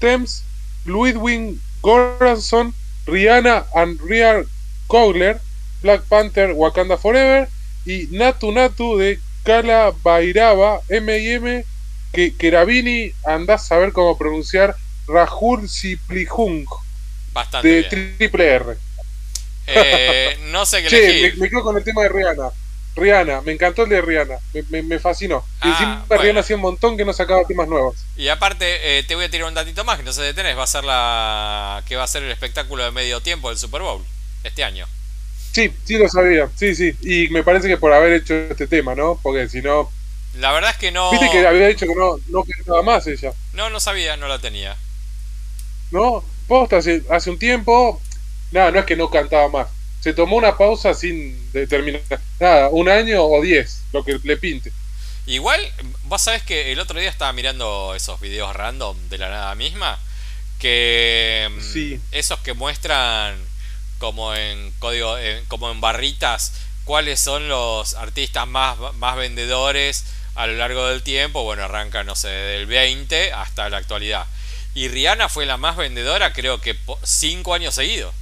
Thames, Ludwig Goranson, Rihanna and Real Cogler, Black Panther Wakanda Forever y Natu Natu de Kala Bairaba, M&M que Kerabini andás a saber cómo pronunciar Rahul Siplihung. Bastante de Triple R. Eh, no sé qué elegir. Me, quedo con el tema de Rihanna. Rihanna, me encantó el de Rihanna, me, fascinó. y encima ah, Rihanna hacía un montón que no sacaba temas nuevos. Y aparte, eh, te voy a tirar un datito más que no se detenés, va a ser la que va a ser el espectáculo de medio tiempo del Super Bowl este año. Sí, sí lo sabía, sí, sí. Y me parece que por haber hecho este tema, ¿no? Porque si no... La verdad es que no... Viste que había dicho que no, no cantaba más ella. No, no sabía, no la tenía. ¿no? Posta, hace, hace un tiempo, nada, no es que no cantaba más. Se tomó una pausa sin determinar nada, un año o diez, lo que le pinte. Igual, vos sabés que el otro día estaba mirando esos videos random de la nada misma, que mm, sí. esos que muestran como en código, como en barritas, cuáles son los artistas más, más vendedores a lo largo del tiempo. Bueno, arranca, no sé, del 20 hasta la actualidad. Y Rihanna fue la más vendedora, creo que cinco años seguidos.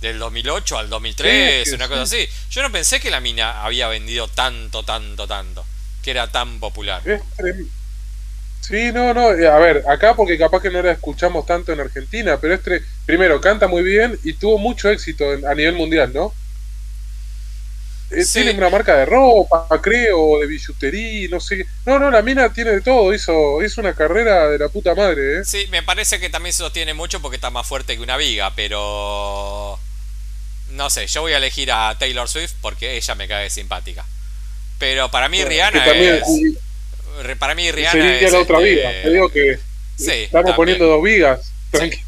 Del 2008 al 2003, una cosa así. Yo no pensé que la mina había vendido tanto, tanto, tanto. Que era tan popular. sí, no, no. Eh, a ver, acá porque capaz que no la escuchamos tanto en Argentina, pero es primero, canta muy bien y tuvo mucho éxito en- a nivel mundial, ¿no? Eh, Sí. Tiene una marca de ropa, creo, de billutería, no sé. qué. No, no, la mina tiene de todo. Hizo, hizo una carrera de la puta madre, ¿eh? Sí, me parece que también se sostiene mucho porque está más fuerte que una viga, pero. No sé, yo voy a elegir a Taylor Swift porque ella me cae simpática. Pero para mí Rihanna también es. Para mí Rihanna es. la otra este, viga. Te digo que Sí, estamos también. poniendo dos vigas.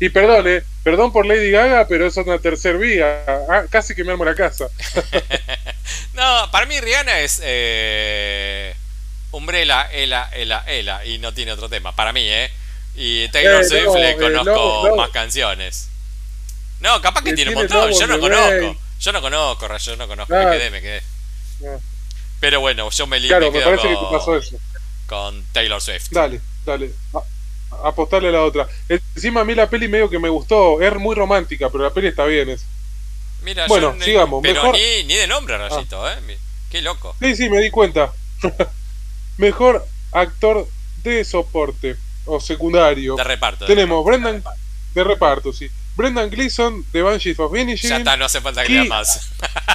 Y perdón, eh, perdón por Lady Gaga, pero es una tercer viga. Ah, casi que me armo la casa. No, para mí Rihanna es. Eh, Umbrella, Ela, Ela, Ela. Y no tiene otro tema. Para mí, ¿eh? Y Taylor Eh, Swift no, le eh, conozco no, no. más canciones. No, capaz que tiene un montón. Yo no conozco. Yo no conozco, yo no conozco. Ah. Me quedé, me quedé. Ah. Pero bueno, yo me, Claro, me me quedo parece que con, te pasó eso. con Taylor Swift. Dale, dale. A- apostarle a la otra. Encima a mí la peli medio que me gustó. Es muy romántica, pero la peli está bien. Es. Mira, Bueno, yo ni- sigamos, Pero mejor- Ah. ni, ni de nombre, Rayito, ¿eh? Qué loco. Sí, sí, me di cuenta. Mejor actor de soporte o secundario. De reparto. Tenemos Brendan de reparto, sí. Brendan Gleeson de Banshees of Ya Inisherin. está, no hace falta que más.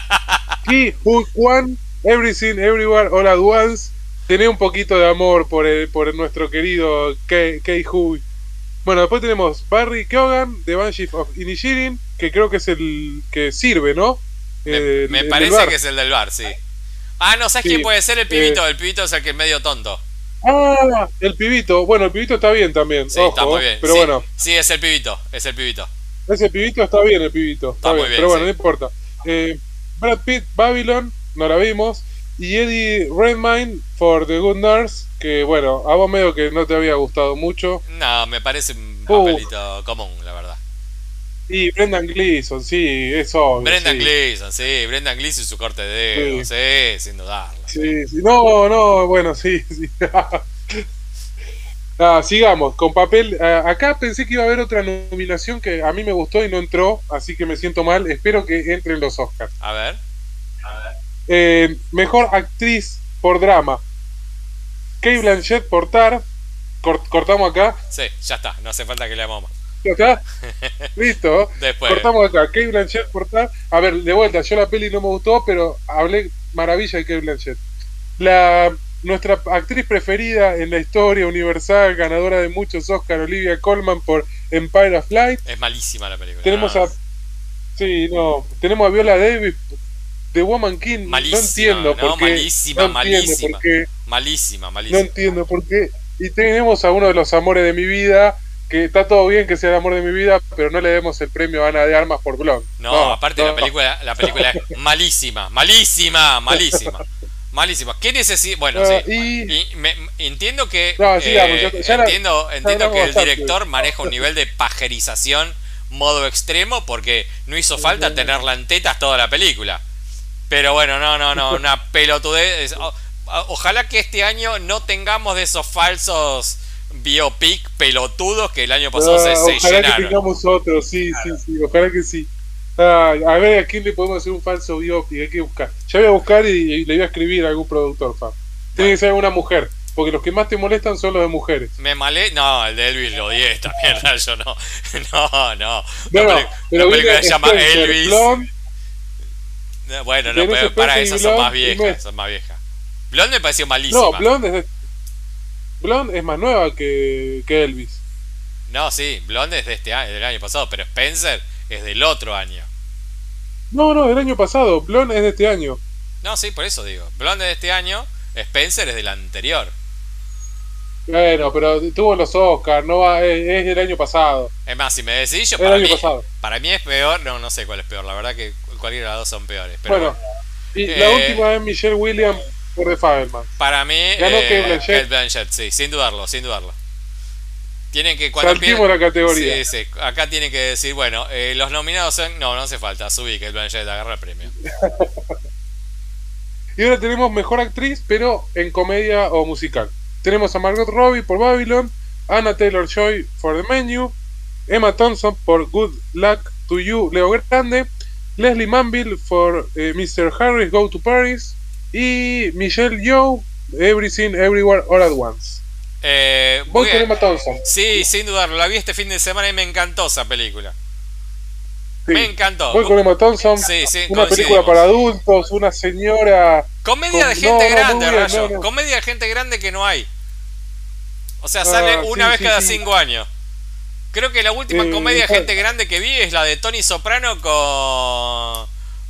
Ki Hu Kwan, Everything Everywhere All at Once. Tené un poquito de amor por el, por nuestro querido Kei Kei Hu. Bueno, después tenemos Barry Keoghan de Banshees of Inisherin, que creo que es el que sirve, ¿no? Me, Eh, me el del parece que es el del bar, sí. Ah, no, ¿sabes Sí, quién puede ser el pibito? eh. El pibito es el que es medio tonto. Ah, el pibito. Bueno, el pibito está bien también. Sí, ojo, está muy bien. Pero sí, bueno, Sí, es el pibito, es el pibito. Ese pibito está bien, el pibito. Está, Está muy bien, bien, pero bueno, sí. no importa. Eh, Brad Pitt, Babylon, no la vimos. Y Eddie Redmayne for The Good Nurse, que bueno, a vos medio que no te había gustado mucho. No, me parece un Uh. papelito común, la verdad. Y Brendan Gleeson, sí, eso. Brendan sí. Gleeson, sí, Brendan Gleeson y su corte de dedo, sí, sin dudarlo. Sí, sí. No, no, bueno, sí, sí. Ah, sigamos, con papel. ah, acá pensé que iba a haber otra nominación que a mí me gustó y no entró, así que me siento mal. Espero que entre en los Oscars. A ver, Eh, mejor actriz por drama. Kate Blanchett por Tar. Cort- cortamos acá. sí, ya está, no hace falta que leamos más. ¿Ya está? Listo. Después, Cortamos acá. Kate Blanchett por Tar. A ver, de vuelta, yo la peli no me gustó, pero hablé maravilla de Kate Blanchett. La, nuestra actriz preferida en la historia universal, ganadora de muchos Oscars, Olivia Colman por Empire of Light. es malísima la película. Tenemos a. Sí, no. Tenemos a Viola Davis de Woman King. Malísima, no entiendo no, por qué. malísima, no entiendo malísima. por qué. Malísima, No malísima. entiendo por qué. Y tenemos a uno de los amores de mi vida. Que está todo bien que sea el amor de mi vida, pero no le demos el premio a Ana de Armas por Blonde. No, aparte no. la película, la película es malísima, malísima, malísima. Malísima. ¿Qué necesita? Bueno, sí. y- Y me- entiendo que No, eh, ya- ya la- entiendo, entiendo que el director maneja un nivel de pajerización modo extremo porque no hizo falta tenerla en tetas toda la película. Pero bueno, no, no, no, una pelotudez. O- Ojalá que este año no tengamos de esos falsos biopic pelotudos que el año pasado se, Ah, se ojalá que tengamos otro, sí, sí, sí, ojalá que sí. Ah, a ver a quién le podemos hacer un falso biopic, hay que buscar. Ya voy a buscar y, y le voy a escribir a algún productor, fan. Tiene que ser una mujer, porque los que más te molestan son los de mujeres. Me malé. No, el de Elvis lo odié esta mierda. Yo no. No, no. No, no, pero película viene se llama Elvis. Blonde, Bueno, no, pero para esas son más viejas. Son más viejas. Blonde me pareció malísima. no, Blonde es, de- Blonde es más nueva que, que Elvis. No, sí, Blonde es de este año, del año pasado, pero Spencer es del otro año. No, no, del año pasado. Blonde es de este año. No, sí, por eso digo. Blonde es de este año, Spencer es del anterior. Bueno, pero tuvo los Oscars, no va, es, es del año pasado. Es más, si me decís yo, para año mí, pasado. para mí es peor. No, no sé cuál es peor. La verdad que cualquiera de las dos son peores. Pero Bueno, y Eh, la última es Michelle Williams por The Fableman. Para mí, Ganó eh, Kate Blanchett. Kate Blanchett, sí, sin dudarlo, sin dudarlo. Tienen que cuando empiecen- la categoría. Sí, sí, acá tienen que decir, bueno, eh, los nominados son. No, no hace falta, subí Kate Blanchett, agarra el premio. Y ahora tenemos mejor actriz, pero en comedia o musical. Tenemos a Margot Robbie por Babylon, Anna Taylor Joy por The Menu, Emma Thompson por Good Luck to You, Leo Grande, Leslie Manville por eh, Mr. Harris Go to Paris y Michelle Yeoh, Everything Everywhere All at Once. Eh, Voy con Emma Thompson. Sí, sin dudarlo. La vi este fin de semana y me encantó esa película. Sí. Me encantó. Voy con Emma Thompson. Sí, sí, una película para adultos, una señora. Comedia de gente no, grande, Rayo. Comedia de gente grande que no hay. O sea, Ah, sale una vez cada cinco años. Creo que la última Eh, comedia de gente grande que vi es la de Tony Soprano con.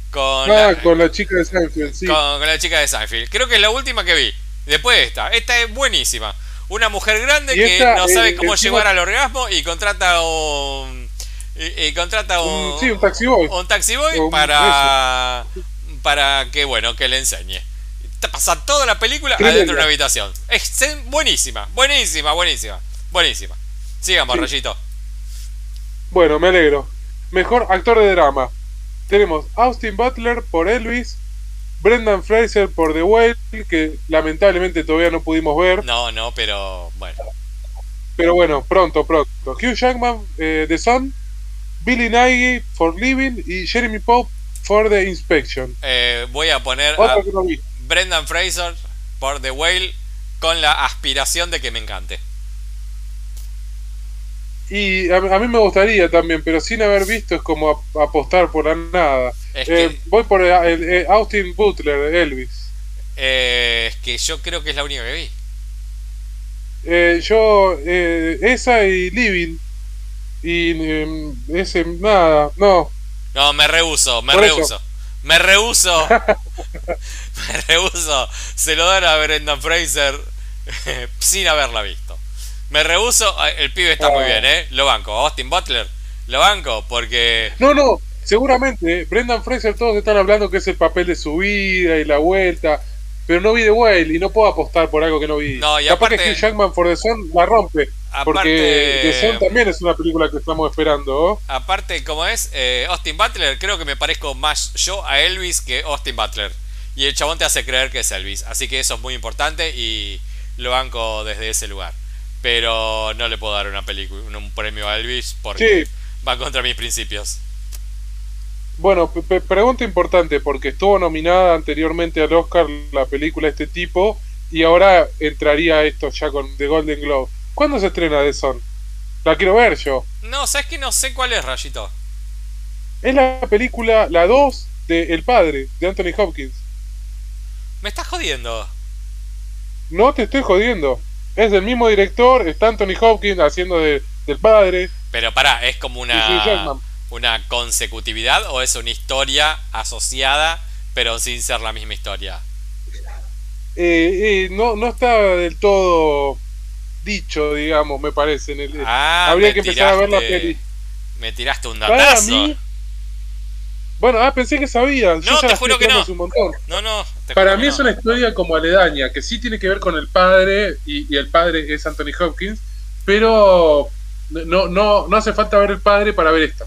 Con, Ah, la, con la chica de Seinfeld, sí. con- con la chica de Seinfeld. Creo que es la última que vi. Después de esta. Esta es buenísima. Una mujer grande que esta, no sabe eh, cómo encima- llegar al orgasmo y contrata un. Y, y contrata un. Un- sí, un taxi boy. un taxi boy Un- para. Para que, bueno, que le enseñe. Te pasa toda la película adentro de una habitación. Es buenísima, buenísima, buenísima, buenísima. Sigamos, Sí. Rayito. Bueno, me alegro. Mejor actor de drama. Tenemos Austin Butler por Elvis, Brendan Fraser por The Whale, que lamentablemente todavía no pudimos ver, No, no, pero bueno. pero bueno, pronto, pronto. Hugh Jackman, eh, The Sun, Billy Nighy for Living y Jeremy Pope for The Inspection. Eh, voy a poner a no. Brendan Fraser por The Whale con la aspiración de que me encante. Y a, a mí me gustaría también, pero sin haber visto es como ap- apostar por la nada. Es Eh, que, voy por eh, el- Austin Butler, Elvis. eh, es que yo creo que es la única que vi. Eh, yo, eh, esa y Living. Y eh, ese, nada, no. No, me rehuso, me rehuso. Me rehuso. me rehuso. Se lo dan a Brendan Fraser sin haberla visto. Me rehuso. El pibe está muy Ah. bien, ¿eh? Lo banco. Austin Butler, lo banco porque. No, no, seguramente. eh, Brendan Fraser, todos están hablando que es el papel de su vida y la vuelta. Pero no vi The Whale y no puedo apostar por algo que no vi. No, y Capaz aparte- que Hugh Jackman for The Sun la rompe. Porque The Sun también es una película que estamos esperando. Aparte, como es, eh, Austin Butler, creo que me parezco más yo a Elvis que Austin Butler. Y el chabón te hace creer que es Elvis. Así que eso es muy importante y lo banco desde ese lugar. Pero no le puedo dar una película, un premio a Elvis porque Sí. va contra mis principios. Bueno, pregunta importante, porque estuvo nominada anteriormente al Oscar la película Este Tipo, y ahora entraría esto ya con The Golden Globe. ¿Cuándo se estrena The Sun? La quiero ver yo. No, sabes que no sé cuál es, Rayito. Es la película, la 2 de El Padre, de Anthony Hopkins. Me estás jodiendo. No te estoy jodiendo. Es del mismo director, está Anthony Hopkins haciendo de, del padre. Pero pará, ¿es como una. Una consecutividad o es una historia asociada pero sin ser la misma historia? Eh, eh, no, no está del todo dicho, digamos, me parece. En el, Ah, habría que empezar a ver la peli. Me tiraste un datazo. mí, Bueno, ah, pensé que sabía. Yo No, te juro que no. esperando hace un montón. No, no. te Para mí es una historia como aledaña, que sí tiene que ver con el padre, y, y el padre es Anthony Hopkins, pero no, no, no hace falta ver el padre para ver esta.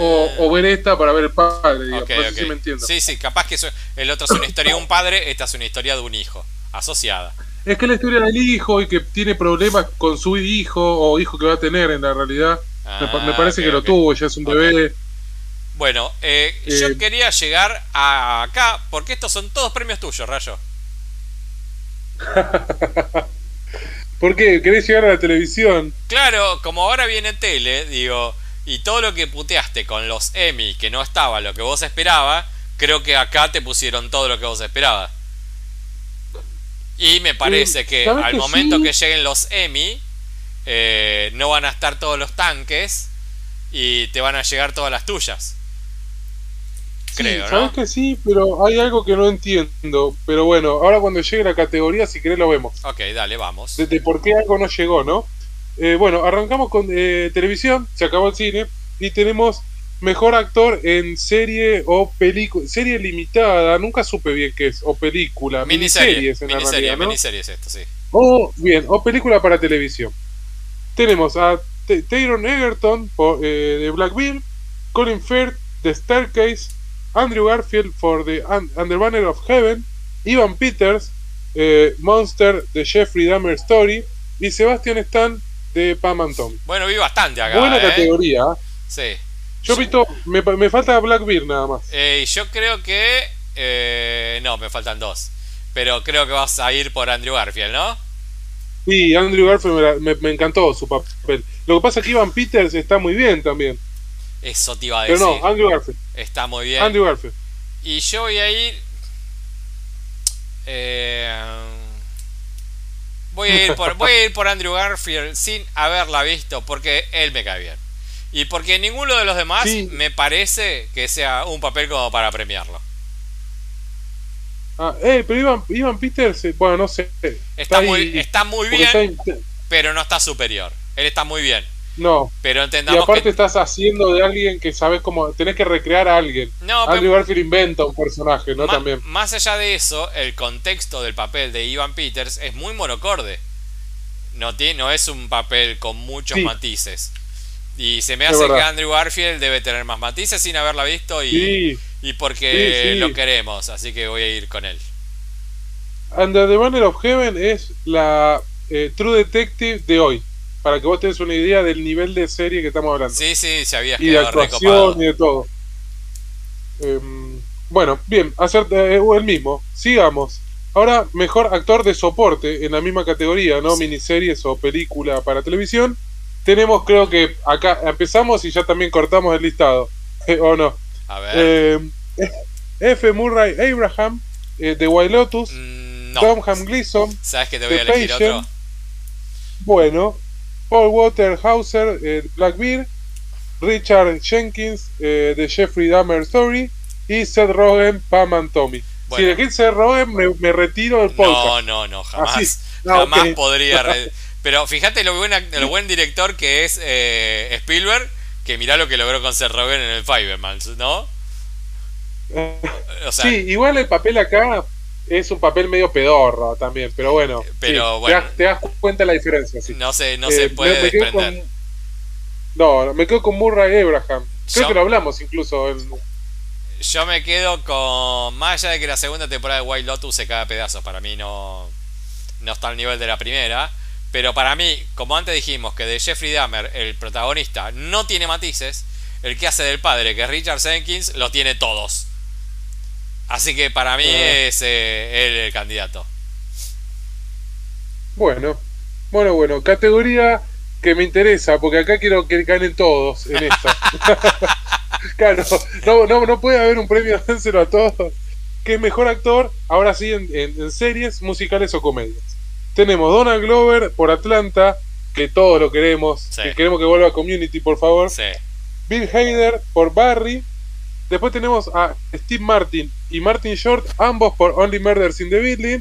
O, o ver esta para ver el padre, digamos. Si me entiendo. Sí, sí, capaz que eso- el otro es una historia de un padre, esta es una historia de un hijo, asociada. Es que es la historia del hijo y que tiene problemas con su hijo o hijo que va a tener en la realidad. me, Ah, parece que lo tuvo, ya es un bebé. Bueno, eh, yo Eh, quería llegar a acá, porque estos son todos premios tuyos, Rayo. ¿Por qué? ¿Querés llegar a la televisión? Claro, como ahora viene tele, digo, y todo lo que puteaste con los Emmy, que no estaba lo que vos esperabas, creo que acá te pusieron todo lo que vos esperabas. Y me parece que ¿sabes al que momento sí? que lleguen los Emmy, eh, no van a estar todos los tanques y te van a llegar todas las tuyas. Creo, sí, ¿no? sabes que sí, pero hay algo que no entiendo. Pero bueno, ahora cuando llegue la categoría, si querés lo vemos. Ok, dale, vamos. De, de por qué algo no llegó, ¿no? Eh, bueno, arrancamos con eh, televisión, se acabó el cine, y tenemos mejor actor en serie o película. Serie limitada, nunca supe bien qué es, o película. Miniserie, miniseries en miniserie, realidad, ¿no? miniserie es esto, sí. O bien, o película para televisión. Tenemos a T- Taron Egerton por, eh, de Black Bill, Colin Firth de Staircase, Andrew Garfield for the Un- Under Banner of Heaven, Ivan Peters, eh, Monster de Jeffrey Dahmer Story y Sebastian Stan de Pam and Tom. Bueno, vi bastante acá. Buena ¿eh? categoría. Sí. Yo vi to- me, falta Black Bear nada más. Eh, yo creo que. eh, no, me faltan dos. Pero creo que vas a ir por Andrew Garfield, ¿no? Sí, Andrew Garfield me, me- encantó su papel. Lo que pasa es que Ivan Peters está muy bien también. Eso te iba a Pero decir. no, Andrew Garfield. Está muy bien. Andrew Garfield. Y yo voy a ir. eh, voy, a ir por, voy a ir por Andrew Garfield sin haberla visto porque él me cae bien. Y porque ninguno de los demás Sí. me parece que sea un papel como para premiarlo. Ah, eh, pero Ivan, Ivan Peters, eh, bueno, no sé. Está, muy, está muy bien, está pero no está superior. Él está muy bien. No, Pero y aparte que. estás haciendo de alguien que sabes cómo. Tenés que recrear a alguien. No, pero- Andrew Garfield inventa un personaje, ¿no? También. Más allá de eso, el contexto del papel de Ivan Peters es muy monocorde. No, tiene, no es un papel con muchos Sí. matices. Y se me hace que. Andrew Garfield debe tener más matices sin haberla visto y, Sí. y porque sí. lo queremos. Así que voy a ir con él. Under the Banner of Heaven es la eh, True Detective de hoy. Para que vos tengas una idea del nivel de serie que estamos hablando. Sí, sí, se había y de actuación y de todo. Em, bueno, bien, hacer eh, el mismo. Sigamos. Ahora, mejor actor de soporte en la misma categoría, ¿no? Sí. Miniseries o película para televisión. Tenemos, creo que acá empezamos y ya también cortamos el listado. Eh, ¿O no? A ver. Em, F. Murray Abraham, eh, de White Lotus. Mm, no. Tom Ham Gleason, ¿Sabes que te voy a The elegir otro? Patient. bueno. Paul Waterhauser, eh, Blackbeard. Richard Jenkins, eh, de Jeffrey Dahmer Story. Y Seth Rogen, Pam and Tommy. Bueno. Si elegís Seth Rogen, me, me retiro del No, podcast. no, no, jamás. Ah, jamás ok. podría. Pero fíjate lo lo buen director que es eh, Spielberg, que mirá lo que logró con Seth Rogen en el Fiberman, ¿no? O sea, sí, igual el papel acá es un papel medio pedorro también, pero bueno. Pero sí, bueno. Te das, te das cuenta la diferencia, sí. no se, no Eh, se me- puede me con- No, me quedo con Murray Abraham. Creo Yo- que lo hablamos incluso. en- Yo me quedo con. Más allá de que la segunda temporada de White Lotus se cae a pedazos, para mí no, no está al nivel de la primera. Pero para mí, como antes dijimos, que de Jeffrey Dahmer, el protagonista, no tiene matices, el que hace del padre, que es Richard Jenkins, lo tiene todos. Así que para mí Ah. es eh, él el candidato. Bueno, bueno, bueno. Categoría que me interesa, porque acá quiero que ganen todos en esta. claro, no, no, no puede haber un premio dárselo a todos. Que es mejor actor, ahora sí, en, en- en series, musicales o comedias. Tenemos Donald Glover por Atlanta, que todos lo queremos, Sí. que queremos que vuelva a Community, por favor. Sí. Bill Hader por Barry. Después tenemos a Steve Martin y Martin Short, ambos por Only Murders in the Building.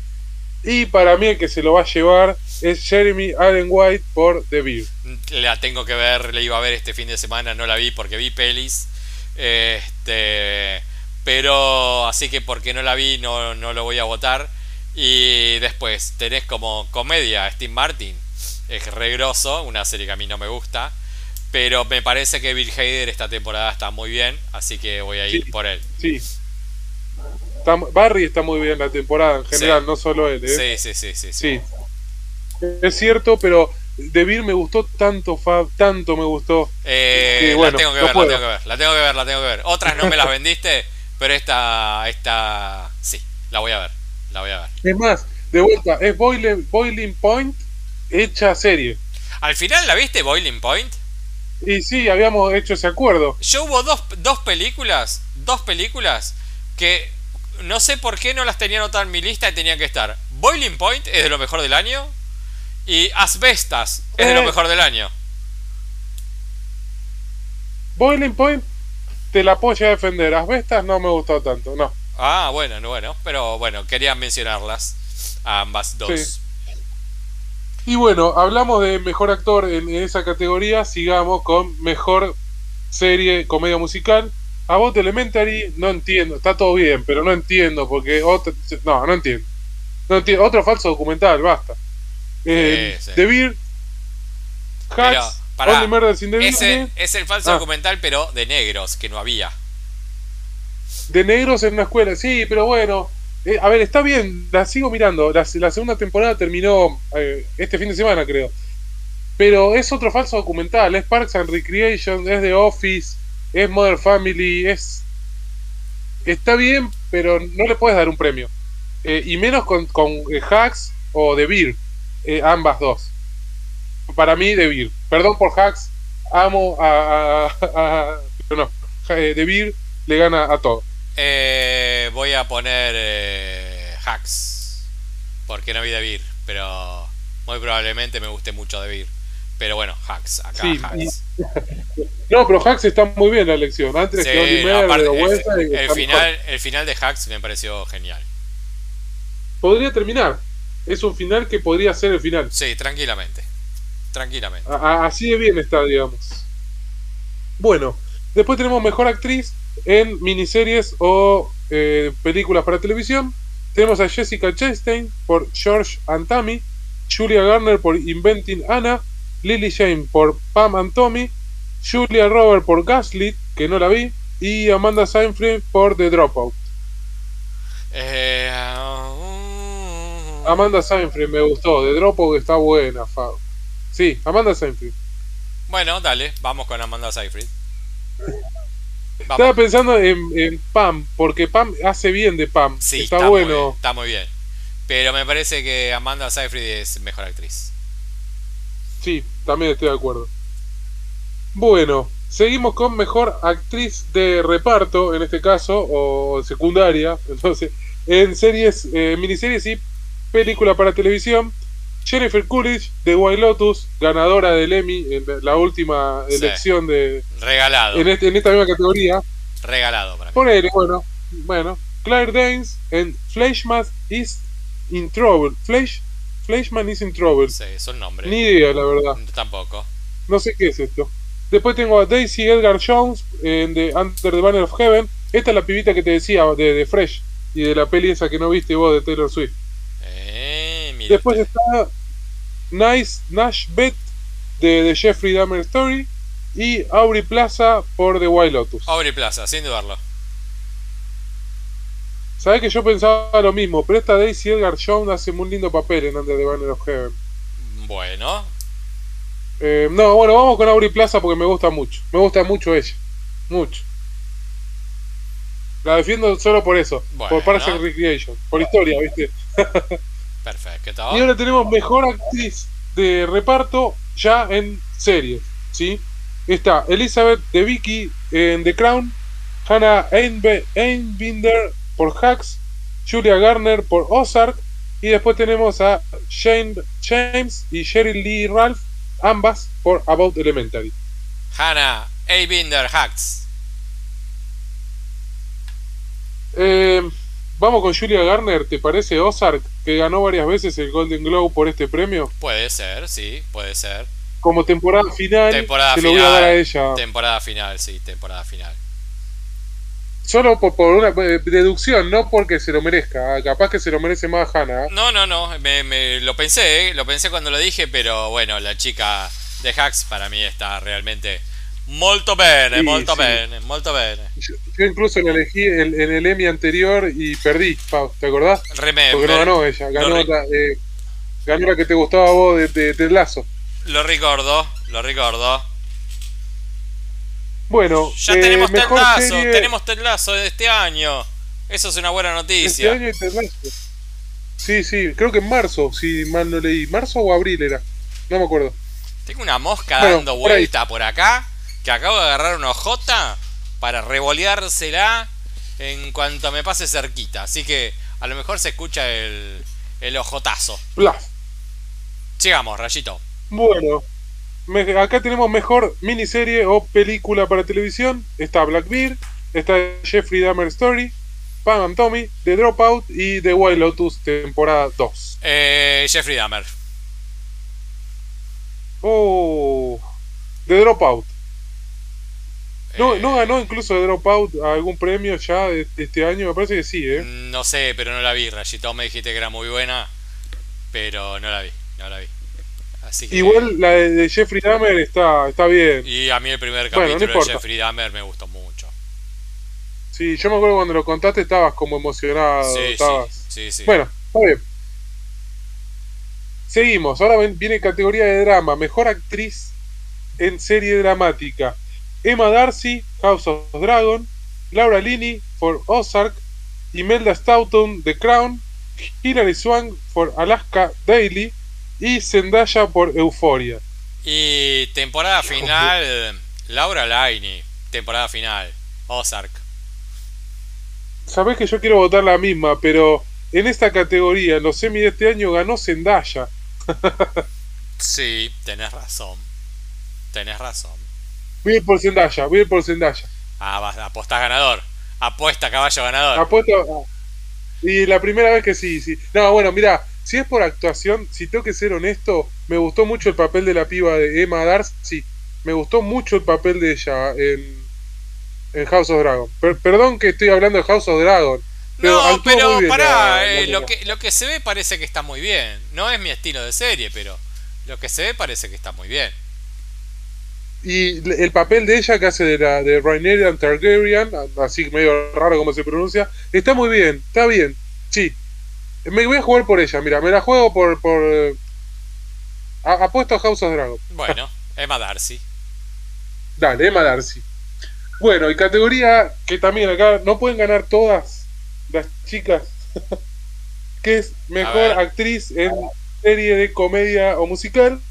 Y para mí el que se lo va a llevar es Jeremy Allen White por The Beer. La tengo que ver, la iba a ver este fin de semana, no la vi porque vi pelis. Este, pero así que porque no la vi no, no lo voy a votar. Y después tenés como comedia Steve Martin, es re grosso, una serie que a mí no me gusta. Pero me parece que Bill Hader esta temporada está muy bien, así que voy a ir Sí. por él. Sí. Está- Barry está muy bien la temporada en general, Sí. no solo él. ¿eh? Sí, sí, sí, sí. sí. Es cierto, pero The Beer me gustó tanto, Fab, tanto me gustó. Eh, Sí, bueno, la tengo que no ver, la tengo que ver, la tengo que ver, la tengo que ver. Otras no me las vendiste, pero esta, esta, sí, la voy a ver, la voy a ver. Es más, de vuelta, es Boiling, Boiling Point hecha serie. Al final, ¿la viste Boiling Point? Y sí, habíamos hecho ese acuerdo. Yo hubo dos, dos películas, dos películas que no sé por qué no las tenía anotadas en mi lista y tenían que estar. Boiling Point es de lo mejor del año y Asbestas es de lo Eh. mejor del año. Boiling Point te la llegar a defender. Asbestas no me gustó tanto, no. Ah, bueno, no, bueno, pero bueno, quería mencionarlas a ambas dos. Sí. Y bueno, hablamos de mejor actor en, en esa categoría. Sigamos con mejor serie, comedia musical. About Elementary, no entiendo. Está todo bien, pero no entiendo porque. Otro, no, no entiendo. No entiendo. Otro falso documental, basta. Eh, Sí, sí. The Beer, Hacks, pará, Building, es el falso Ah. documental, pero de negros, que no había. de negros en una escuela. Sí, pero bueno. Eh, a ver, está bien, la sigo mirando. La, segunda temporada terminó eh, este fin de semana, creo. Pero es otro falso documental. Es Parks and Recreation, es The Office, es Mother Family, es. Está bien, pero no le puedes dar un premio. Eh, y menos con, con Hacks o The Beer. ambas dos. Para mí, De Perdón por hacks, amo a. a, a no, eh, De le gana a todo. Eh, voy a poner eh, hacks. Porque no vi De pero muy probablemente me guste mucho De Pero bueno, hacks, acá hacks. No, pero Hacks está muy bien la elección. Antes que el, el, final, el final de Hacks me pareció genial. Podría terminar. Es un final que podría ser el final. Sí, tranquilamente. Tranquilamente. así de bien está, digamos. Bueno, después tenemos mejor actriz en miniseries o eh, películas para televisión. Tenemos a Jessica Chastain por George and Tammy, Julia Garner por Inventing Anna, Lily Shane por Pam and Tommy, Julia Robert por Gaslit, que no la vi, y Amanda Seyfried por The Dropout. Eh, uh, Amanda Seyfried me gustó, The Dropout está buena, Sí, Amanda Seyfried. Bueno, dale, vamos con Amanda Estaba pensando en, Pam, porque Pam hace bien de Pam. Sí, está, bueno. está muy bien. Pero me parece que Amanda Seyfried es mejor actriz. Sí, también estoy de acuerdo. Bueno, seguimos con mejor actriz de reparto, en este caso, o secundaria, entonces, en series, eh, miniseries y película para televisión. Jennifer Coolidge de White Lotus, ganadora del Emmy en la última elección de. Regalado. En, este, en, esta misma categoría. Regalado para mí. Ponele, bueno, bueno. Claire Danes en Fleshman is in Trouble. Fleish, Fleshman is in Trouble. Sí, es un nombre. Ni idea, la verdad. Tampoco. No sé qué es esto. Después tengo a Daisy Edgar Jones en The Under the Banner of Heaven. Esta es la pibita que te decía de, de Fresh y de la peli esa que no viste vos de Taylor Swift. Eh, Después está Nice Nash Bet de The Jeffrey Dahmer Story y Aubrey Plaza por The Wild Lotus. Aubrey Plaza, sin dudarlo. Sabes que yo pensaba lo mismo, pero esta Daisy Edgar Jones hace muy lindo papel en Under the Banner of Heaven. Bueno, eh, no, bueno, vamos con Aubrey Plaza porque me gusta mucho. Me gusta mucho ella. Mucho. La defiendo solo por eso. por and Recreation. Por historia, ¿viste? Perfecto. Y ahora tenemos mejor actriz de reparto ya en series. ¿sí? Está Elizabeth de Vicky en The Crown. Hannah Einbinder por Hacks. Julia Garner por Ozark. Y después tenemos a Shane James y Sheryl Lee Ralph ambas por About Elementary. Hannah A. Binder Hacks. Eh, vamos con Julia Garner, ¿te parece Ozark, que ganó varias veces el Golden Globe por este premio? Puede ser, sí, puede ser. Como temporada final, temporada se lo voy a dar a ella. Temporada final, sí, temporada final. Solo por, una eh, deducción, no porque se lo merezca. Capaz que se lo merece más Hannah. No, no, no. Me, lo pensé, eh, lo pensé cuando lo dije, pero bueno, la chica de Hacks para mí está realmente molto bene, molto bene, molto bene. Yo, incluso la elegí en, el Emmy anterior y perdí, ¿te acordás? Remember. Porque no ganó ella, ganó, la, eh, ganó la que te gustaba a vos de, de, Lazo. Lo recuerdo, lo recuerdo. Bueno, ya tenemos Ted Lasso, tenemos Ted Lasso de este año. Eso es una buena noticia. Este año Sí, sí, creo que en marzo, si mal no leí. ¿Marzo o abril era? No me acuerdo. Tengo una mosca dando vuelta por, acá que acabo de agarrar una ojota para revoleársela en cuanto me pase cerquita. Así que a lo mejor se escucha el, el ojotazo. Blas. Sigamos, Rayito. Bueno, acá tenemos mejor miniserie o película para televisión. Está Blackbeard, está Jeffrey Dahmer Story, Pam and Tommy, The Dropout y The Wild Lotus temporada 2. Eh, Jeffrey Dahmer. Oh, The Dropout. No, ¿No ganó incluso Dropout algún premio ya de, este año? Me parece que sí, ¿eh? No sé, pero no la vi, Rayito. Me dijiste que era muy buena, pero no la vi, no la vi. Igual la de, Jeffrey Dahmer está, está bien. Y a mí el primer capítulo de Jeffrey Dahmer me gustó mucho. Sí, yo me acuerdo cuando lo contaste estabas como emocionado. Sí, estabas... sí, sí, Bueno, está bien. Seguimos, ahora viene categoría de drama. Mejor actriz en serie dramática. Emma Darcy, House of Dragon. Laura Linney, for Ozark. Imelda Staunton, The Crown. Hilary Swank, for Alaska Daily. y Zendaya por Euforia. Y temporada final, Laura Laini, temporada final, Ozark. Sabés que yo quiero votar la misma, pero en esta categoría, en los semi de este año, ganó Zendaya. sí, tenés razón. Tenés razón. Voy por Zendaya, voy por Zendaya. Ah, vas, apostás ganador. Apuesta caballo ganador. Apuesto. Ah. Y la primera vez que sí, sí. No, bueno, mira, si es por actuación, si tengo que ser honesto, me gustó mucho el papel de la piba de Emma Darcy. Me gustó mucho el papel de ella en, en House of Dragon. perdón que estoy hablando de House of Dragon. no, pero pará, eh, lo, que, lo que se ve parece que está muy bien. No es mi estilo de serie, pero lo que se ve parece que está muy bien. Y el papel de ella que hace de la de Rhaenyra Targaryen, así medio raro como se pronuncia, está muy bien, está bien. Sí. Me voy a jugar por ella, mira, me la juego por por eh, apuesto a House of Dragon. Bueno, Emma Darcy. Dale, Emma Darcy. Bueno, y categoría que también acá no pueden ganar todas las chicas, que es mejor actriz en serie de comedia o musical.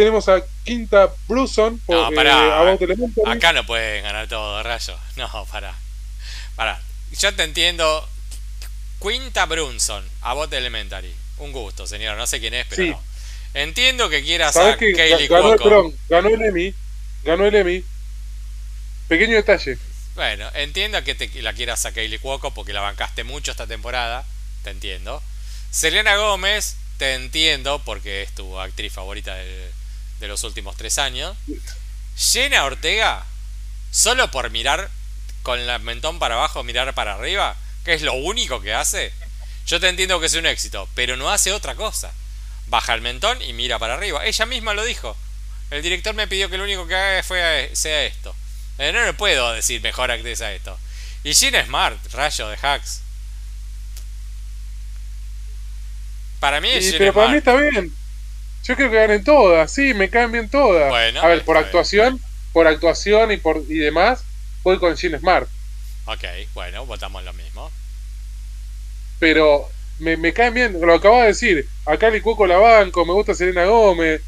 Tenemos a Quinta Bruson por no, pará, Acá no pueden ganar todo, rayo. No, para. Para. Yo te entiendo. Quinta Brunson, About Elementary. Un gusto, señor. No sé quién es, pero no. Entiendo que quieras a Kaylee ganó, Cuoco. ganó el Emmy. Ganó el Emmy. Pequeño detalle. Bueno, entiendo que te, la quieras a Kaylee Cuoco porque la bancaste mucho esta temporada. Te entiendo. Selena Gómez, te entiendo porque es tu actriz favorita del, de los últimos tres años. Jenna Ortega, solo por mirar con el mentón para abajo, mirar para arriba, que es lo único que hace. Yo te entiendo que es un éxito, pero no hace otra cosa. Baja el mentón y mira para arriba. Ella misma lo dijo. El director me pidió que lo único que haga fue, sea esto. Eh, no le puedo decir mejor actriz a esto. Y Gina Smart, rayo de hacks. Para mí es Pero para mí está bien. Yo creo que ganen todas, sí, me caen bien todas. a ver, por actuación, por actuación y por y demás, voy con Gene Smart. Ok, bueno, votamos lo mismo. Pero me, me caen bien, lo acabo de decir. Acá le Cuoco la banco, me gusta Selena Gómez.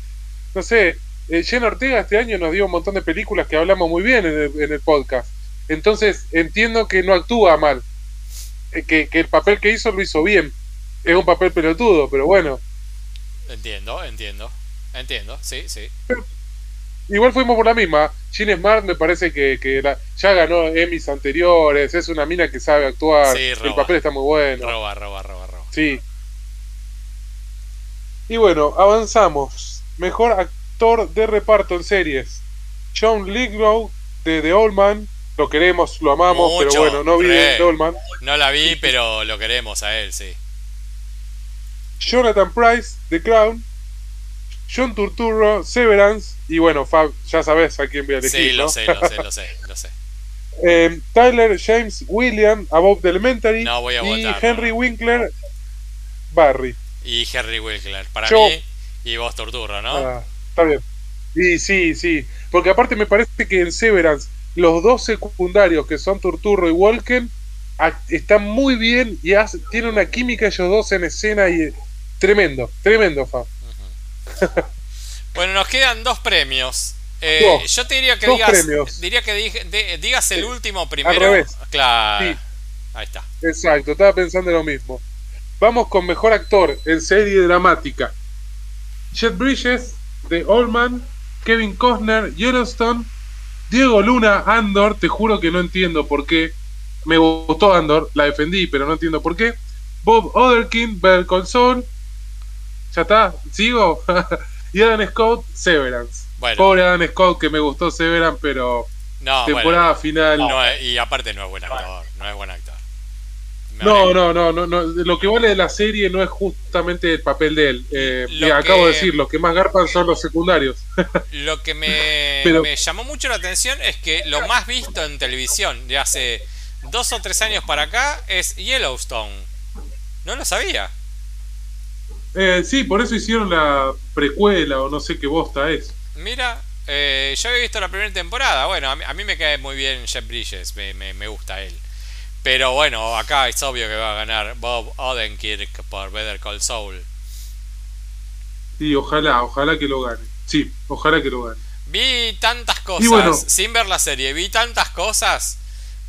No sé, eh, Ortega este año nos dio un montón de películas que hablamos muy bien en el, en el podcast. Entonces entiendo que no actúa mal. Eh, que, que el papel que hizo lo hizo bien. Es un papel pelotudo, pero bueno Entiendo, entiendo. Entiendo, sí, sí. igual fuimos por la misma. Gene Smart me parece que, que ya ganó Emmys anteriores. Es una mina que sabe actuar. el papel está muy bueno. Roba, roba, roba, roba. Sí. Y bueno, avanzamos. Mejor actor de reparto en series. John Lithgow de The Old Man. Lo queremos, lo amamos, pero bueno, no vi The Old Man. No la vi, pero lo queremos a él, sí. Jonathan Price, The Crown, John Turturro, Severance, y bueno, Fab, ya sabes a quién voy a elegir. Sí, lo sé, lo sé, lo sé, lo sé. Eh, Tyler James William, Above the Elementary. No voy a y Henry Winkler, Barry. Y Henry Winkler, para mí. Y vos Turturro, ¿no? Ah, está bien. Y sí, sí. Porque aparte me parece que en Severance, los dos secundarios que son Turturro y Walken están muy bien y tienen una química ellos dos en escena y Tremendo, tremendo, Fa. bueno, nos quedan dos premios. Eh, yo te diría que digas, diría que digas el último primero. Claro. Ahí está. Exacto, estaba pensando lo mismo. Vamos con mejor actor en serie dramática. Jet Bridges, The Old Man, Kevin Costner, Yellowstone, Diego Luna, Andor, te juro que no entiendo por qué. Me gustó Andor, la defendí, pero no entiendo por qué. Bob Otherkin, Better Call ya está, sigo. y Adam Scott, Severance. Pobre Adam Scott, que me gustó Severance, pero no, temporada final. y aparte no es buen actor, no es buen actor. no, no, no, no, no, lo que vale de la serie no es justamente el papel de él. Eh, acabo de decir, los que más garpan son los secundarios. lo que me, me llamó mucho la atención es que lo más visto en televisión de hace dos o tres años para acá es Yellowstone. No lo sabía. Eh, sí, por eso hicieron la precuela o no sé qué bosta es. Mira, eh, yo había visto la primera temporada. Bueno, a mí, me cae muy bien Jeff Bridges, me, me, gusta él. Pero bueno, acá es obvio que va a ganar Bob Odenkirk por Better Call Saul. Sí, ojalá, ojalá que lo gane. Sí, ojalá que lo gane. Vi tantas cosas, sin ver la serie, vi tantas cosas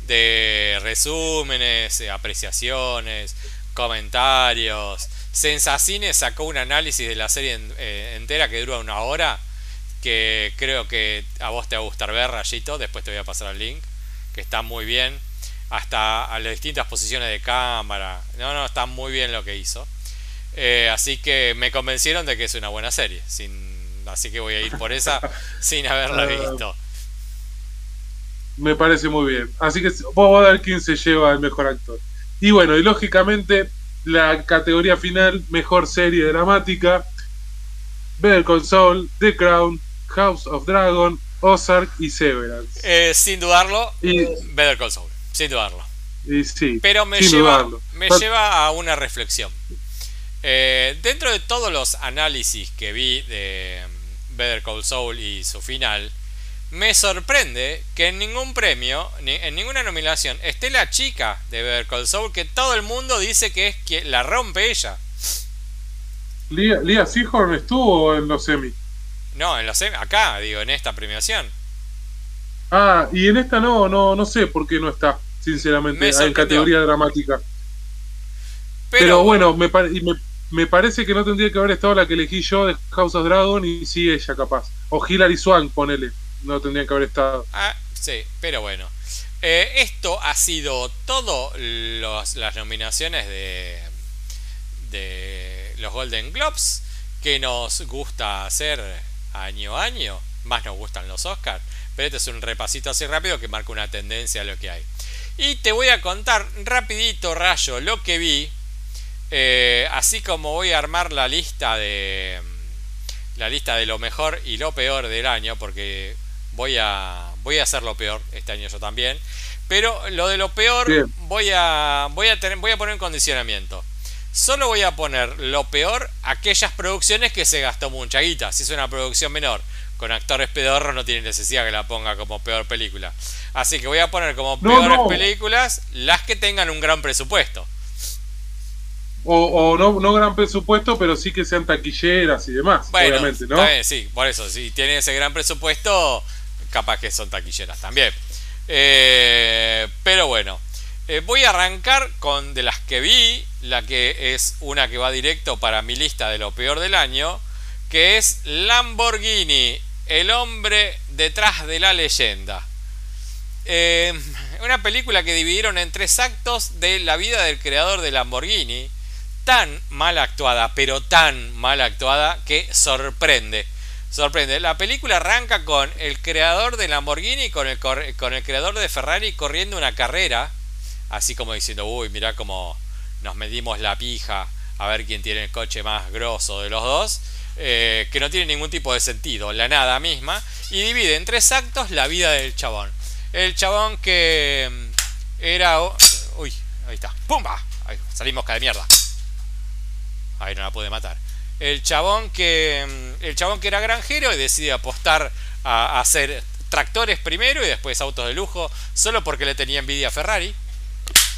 de resúmenes, apreciaciones, comentarios. Sensacine sacó un análisis de la serie eh, entera que dura una hora, que creo que a vos te va a gustar ver, Rayito, después te voy a pasar el link, que está muy bien, hasta a las distintas posiciones de cámara. No, no, está muy bien lo que hizo. Eh, así que me convencieron de que es una buena serie, sin, así que voy a ir por esa sin haberla ah. visto. Me parece muy bien. Así que vamos a ver quién se lleva el mejor actor. Y bueno, y lógicamente la categoría final, mejor serie dramática, Better Call Saul, The Crown, House of Dragon, Ozark y Severance. Eh, sin dudarlo, y, Better Call Saul, sin dudarlo. Y sí, Pero me, lleva, me lleva a una reflexión. Eh, dentro de todos los análisis que vi de Better Call Saul y su final, me sorprende que en ningún premio, ni en ninguna nominación, esté la chica de Better Call Saul que todo el mundo dice que es que la rompe ella. Lia, Lia Seahorn estuvo en los semi. No, en los semi, acá, digo, en esta premiación. Ah, y en esta no, no, no sé por qué no está, sinceramente, en categoría dramática. Pero, bueno, me, me, me, parece que no tendría que haber estado la que elegí yo de House of Dragon y sí ella capaz. O Hilary Swank, ponele no tendrían que haber estado. Ah, sí, pero bueno. Eh, esto ha sido todo las nominaciones de, de los Golden Globes que nos gusta hacer año a año. Más nos gustan los Oscars. Pero este es un repasito así rápido que marca una tendencia a lo que hay. Y te voy a contar rapidito, Rayo, lo que vi. Eh, así como voy a armar la lista de la lista de lo mejor y lo peor del año, porque voy a, voy a hacer lo peor este año yo también. Pero lo de lo peor voy a, voy, a tener, voy a poner en condicionamiento. Solo voy a poner lo peor aquellas producciones que se gastó mucha guita. Si es una producción menor con actores pedorros no tiene necesidad que la ponga como peor película. Así que voy a poner como peores películas las que tengan un gran presupuesto. O, no, no gran presupuesto, pero sí que sean taquilleras y demás, obviamente, ¿no? sí, por eso, si tiene ese gran presupuesto, capaz que son taquilleras también. Eh, pero bueno, eh, voy a arrancar con de las que vi, la que es una que va directo para mi lista de lo peor del año, que es Lamborghini, el hombre detrás de la leyenda. Eh, una película que dividieron en tres actos de la vida del creador de Lamborghini, tan mal actuada, pero tan mal actuada que sorprende sorprende. La película arranca con el creador de Lamborghini con el, con el creador de Ferrari corriendo una carrera, así como diciendo, uy, mira cómo nos medimos la pija a ver quién tiene el coche más grosso de los dos, eh, que no tiene ningún tipo de sentido, la nada misma, y divide en tres actos la vida del chabón. El chabón que mm, era... Uy, ahí está. ¡Pumba! Ahí, salimos de mierda. Ahí no la pude matar el chabón que el chabón que era granjero y decide apostar a, hacer tractores primero y después autos de lujo solo porque le tenía envidia a Ferrari.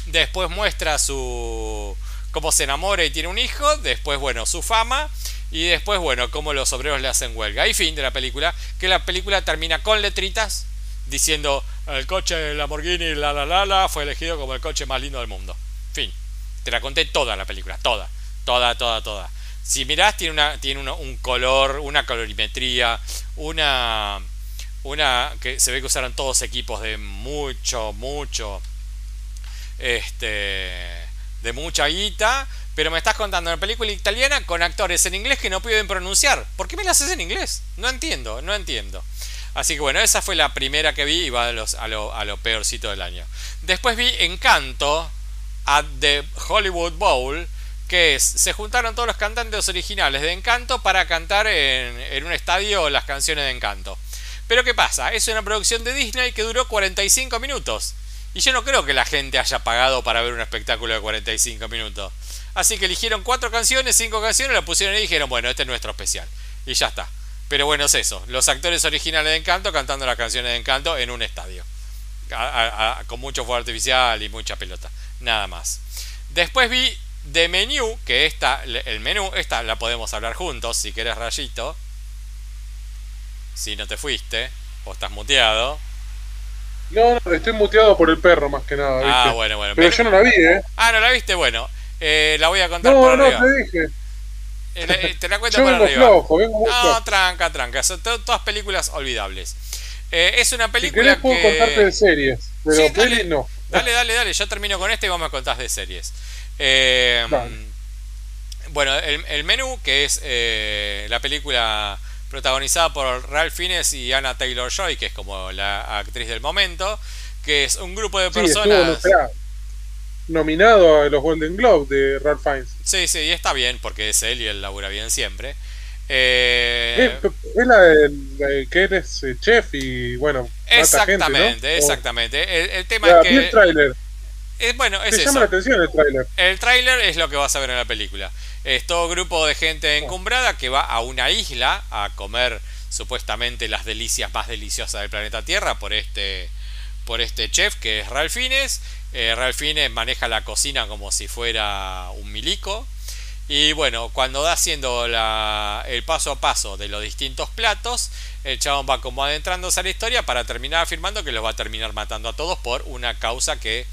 Después muestra su cómo se enamora y tiene un hijo, después bueno, su fama y después bueno, cómo los obreros le hacen huelga. Y fin de la película, que la película termina con letritas diciendo el coche Lamborghini la la la la fue elegido como el coche más lindo del mundo. Fin. Te la conté toda la película, toda, toda, toda, toda. Si mirás, tiene, una, tiene un color, una colorimetría, una, una que se ve que usaron todos equipos de mucho, mucho, este, de mucha guita. Pero me estás contando una película italiana con actores en inglés que no pueden pronunciar. ¿Por qué me la haces en inglés? No entiendo, no entiendo. Así que bueno, esa fue la primera que vi y va a, los, a, lo, a lo peorcito del año. Después vi Encanto at the Hollywood Bowl que es, se juntaron todos los cantantes originales de Encanto para cantar en, un estadio las canciones de Encanto. Pero ¿qué pasa? Es una producción de Disney que duró 45 minutos. Y yo no creo que la gente haya pagado para ver un espectáculo de 45 minutos. Así que eligieron cuatro canciones, cinco canciones, la pusieron y dijeron, bueno, este es nuestro especial. Y ya está. Pero bueno, es eso. Los actores originales de Encanto cantando las canciones de Encanto en un estadio. con mucho fuego artificial y mucha pelota. Nada más. Después vi de menú, que esta, el menú, esta la podemos hablar juntos, si querés rayito. Si no te fuiste, o estás muteado. No, no, estoy muteado por el perro más que nada. Ah, bueno, bueno. Pero, yo no la vi, ¿eh? Ah, no la viste, bueno. Eh, la voy a contar por arriba. No, te dije. Eh, eh, te la cuento por arriba. Flojo, vengo no, tranca, tranca. Son todas películas olvidables. Eh, es una película si puedo contarte de series, pero sí, no. Dale, dale, dale. Yo termino con este y vos me contás de series. Eh, bueno, el, menú, que es eh, la película protagonizada por Ralph Fiennes y Anna Taylor Joy, que es como la actriz del momento, que es un grupo de personas. nominado a los Golden Globes de Ralph Fiennes. Sí, sí, y está bien, porque es él y él labura bien siempre. Eh, es la, de, que eres eh, chef y bueno. Exactamente, exactamente. El, tema es que. el. Es, bueno, es llama la atención el tráiler. El tráiler es lo que vas a ver en la película. Es todo grupo de gente encumbrada que va a una isla a comer supuestamente las delicias más deliciosas del planeta Tierra por este por este chef que es Ralph Fiennes. Eh, Ralph Fiennes maneja la cocina como si fuera un milico y bueno, cuando da haciendo el paso a paso de los distintos platos, el chabón va como adentrándose a la historia para terminar afirmando que los va a terminar matando a todos por una causa que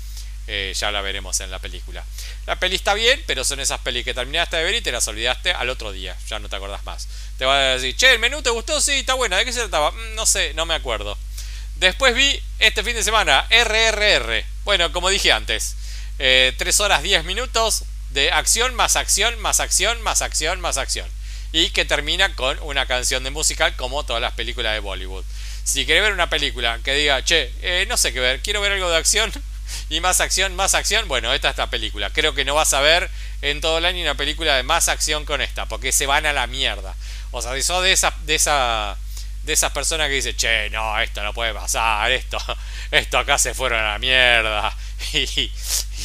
eh, ya la veremos en la película. La peli está bien, pero son esas pelis que terminaste de ver y te las olvidaste al otro día, ya no te acordás más. Te va a decir, che, el menú te gustó, sí, está buena, ¿de qué se trataba? Mm, no sé, no me acuerdo. Después vi este fin de semana RRR. Bueno, como dije antes, 3 eh, horas 10 minutos, de acción más acción más acción más acción más acción. Y que termina con una canción de musical como todas las películas de Bollywood. Si querés ver una película que diga, che, eh, no sé qué ver, quiero ver algo de acción y más acción, más acción, bueno, esta es la película. Creo que no vas a ver en todo el año una película de más acción con esta, porque se van a la mierda. O sea, si sos de esa, de esa, de esas personas que dicen, che, no, esto no puede pasar, esto, esto acá se fueron a la mierda.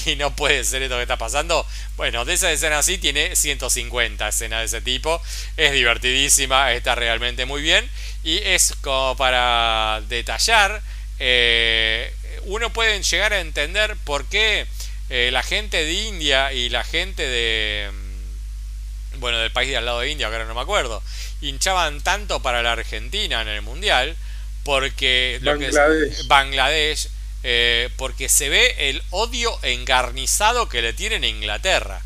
Y, no puede ser esto que está pasando. Bueno, de esa escena así tiene 150 escenas de ese tipo. Es divertidísima, está realmente muy bien. Y es como para detallar, eh, uno puede llegar a entender por qué eh, la gente de India y la gente de... Mm, bueno, del país de al lado de India, ahora no me acuerdo, hinchaban tanto para la Argentina en el Mundial, porque lo que es Bangladesh eh, porque se ve el odio engarnizado que le tienen a Inglaterra.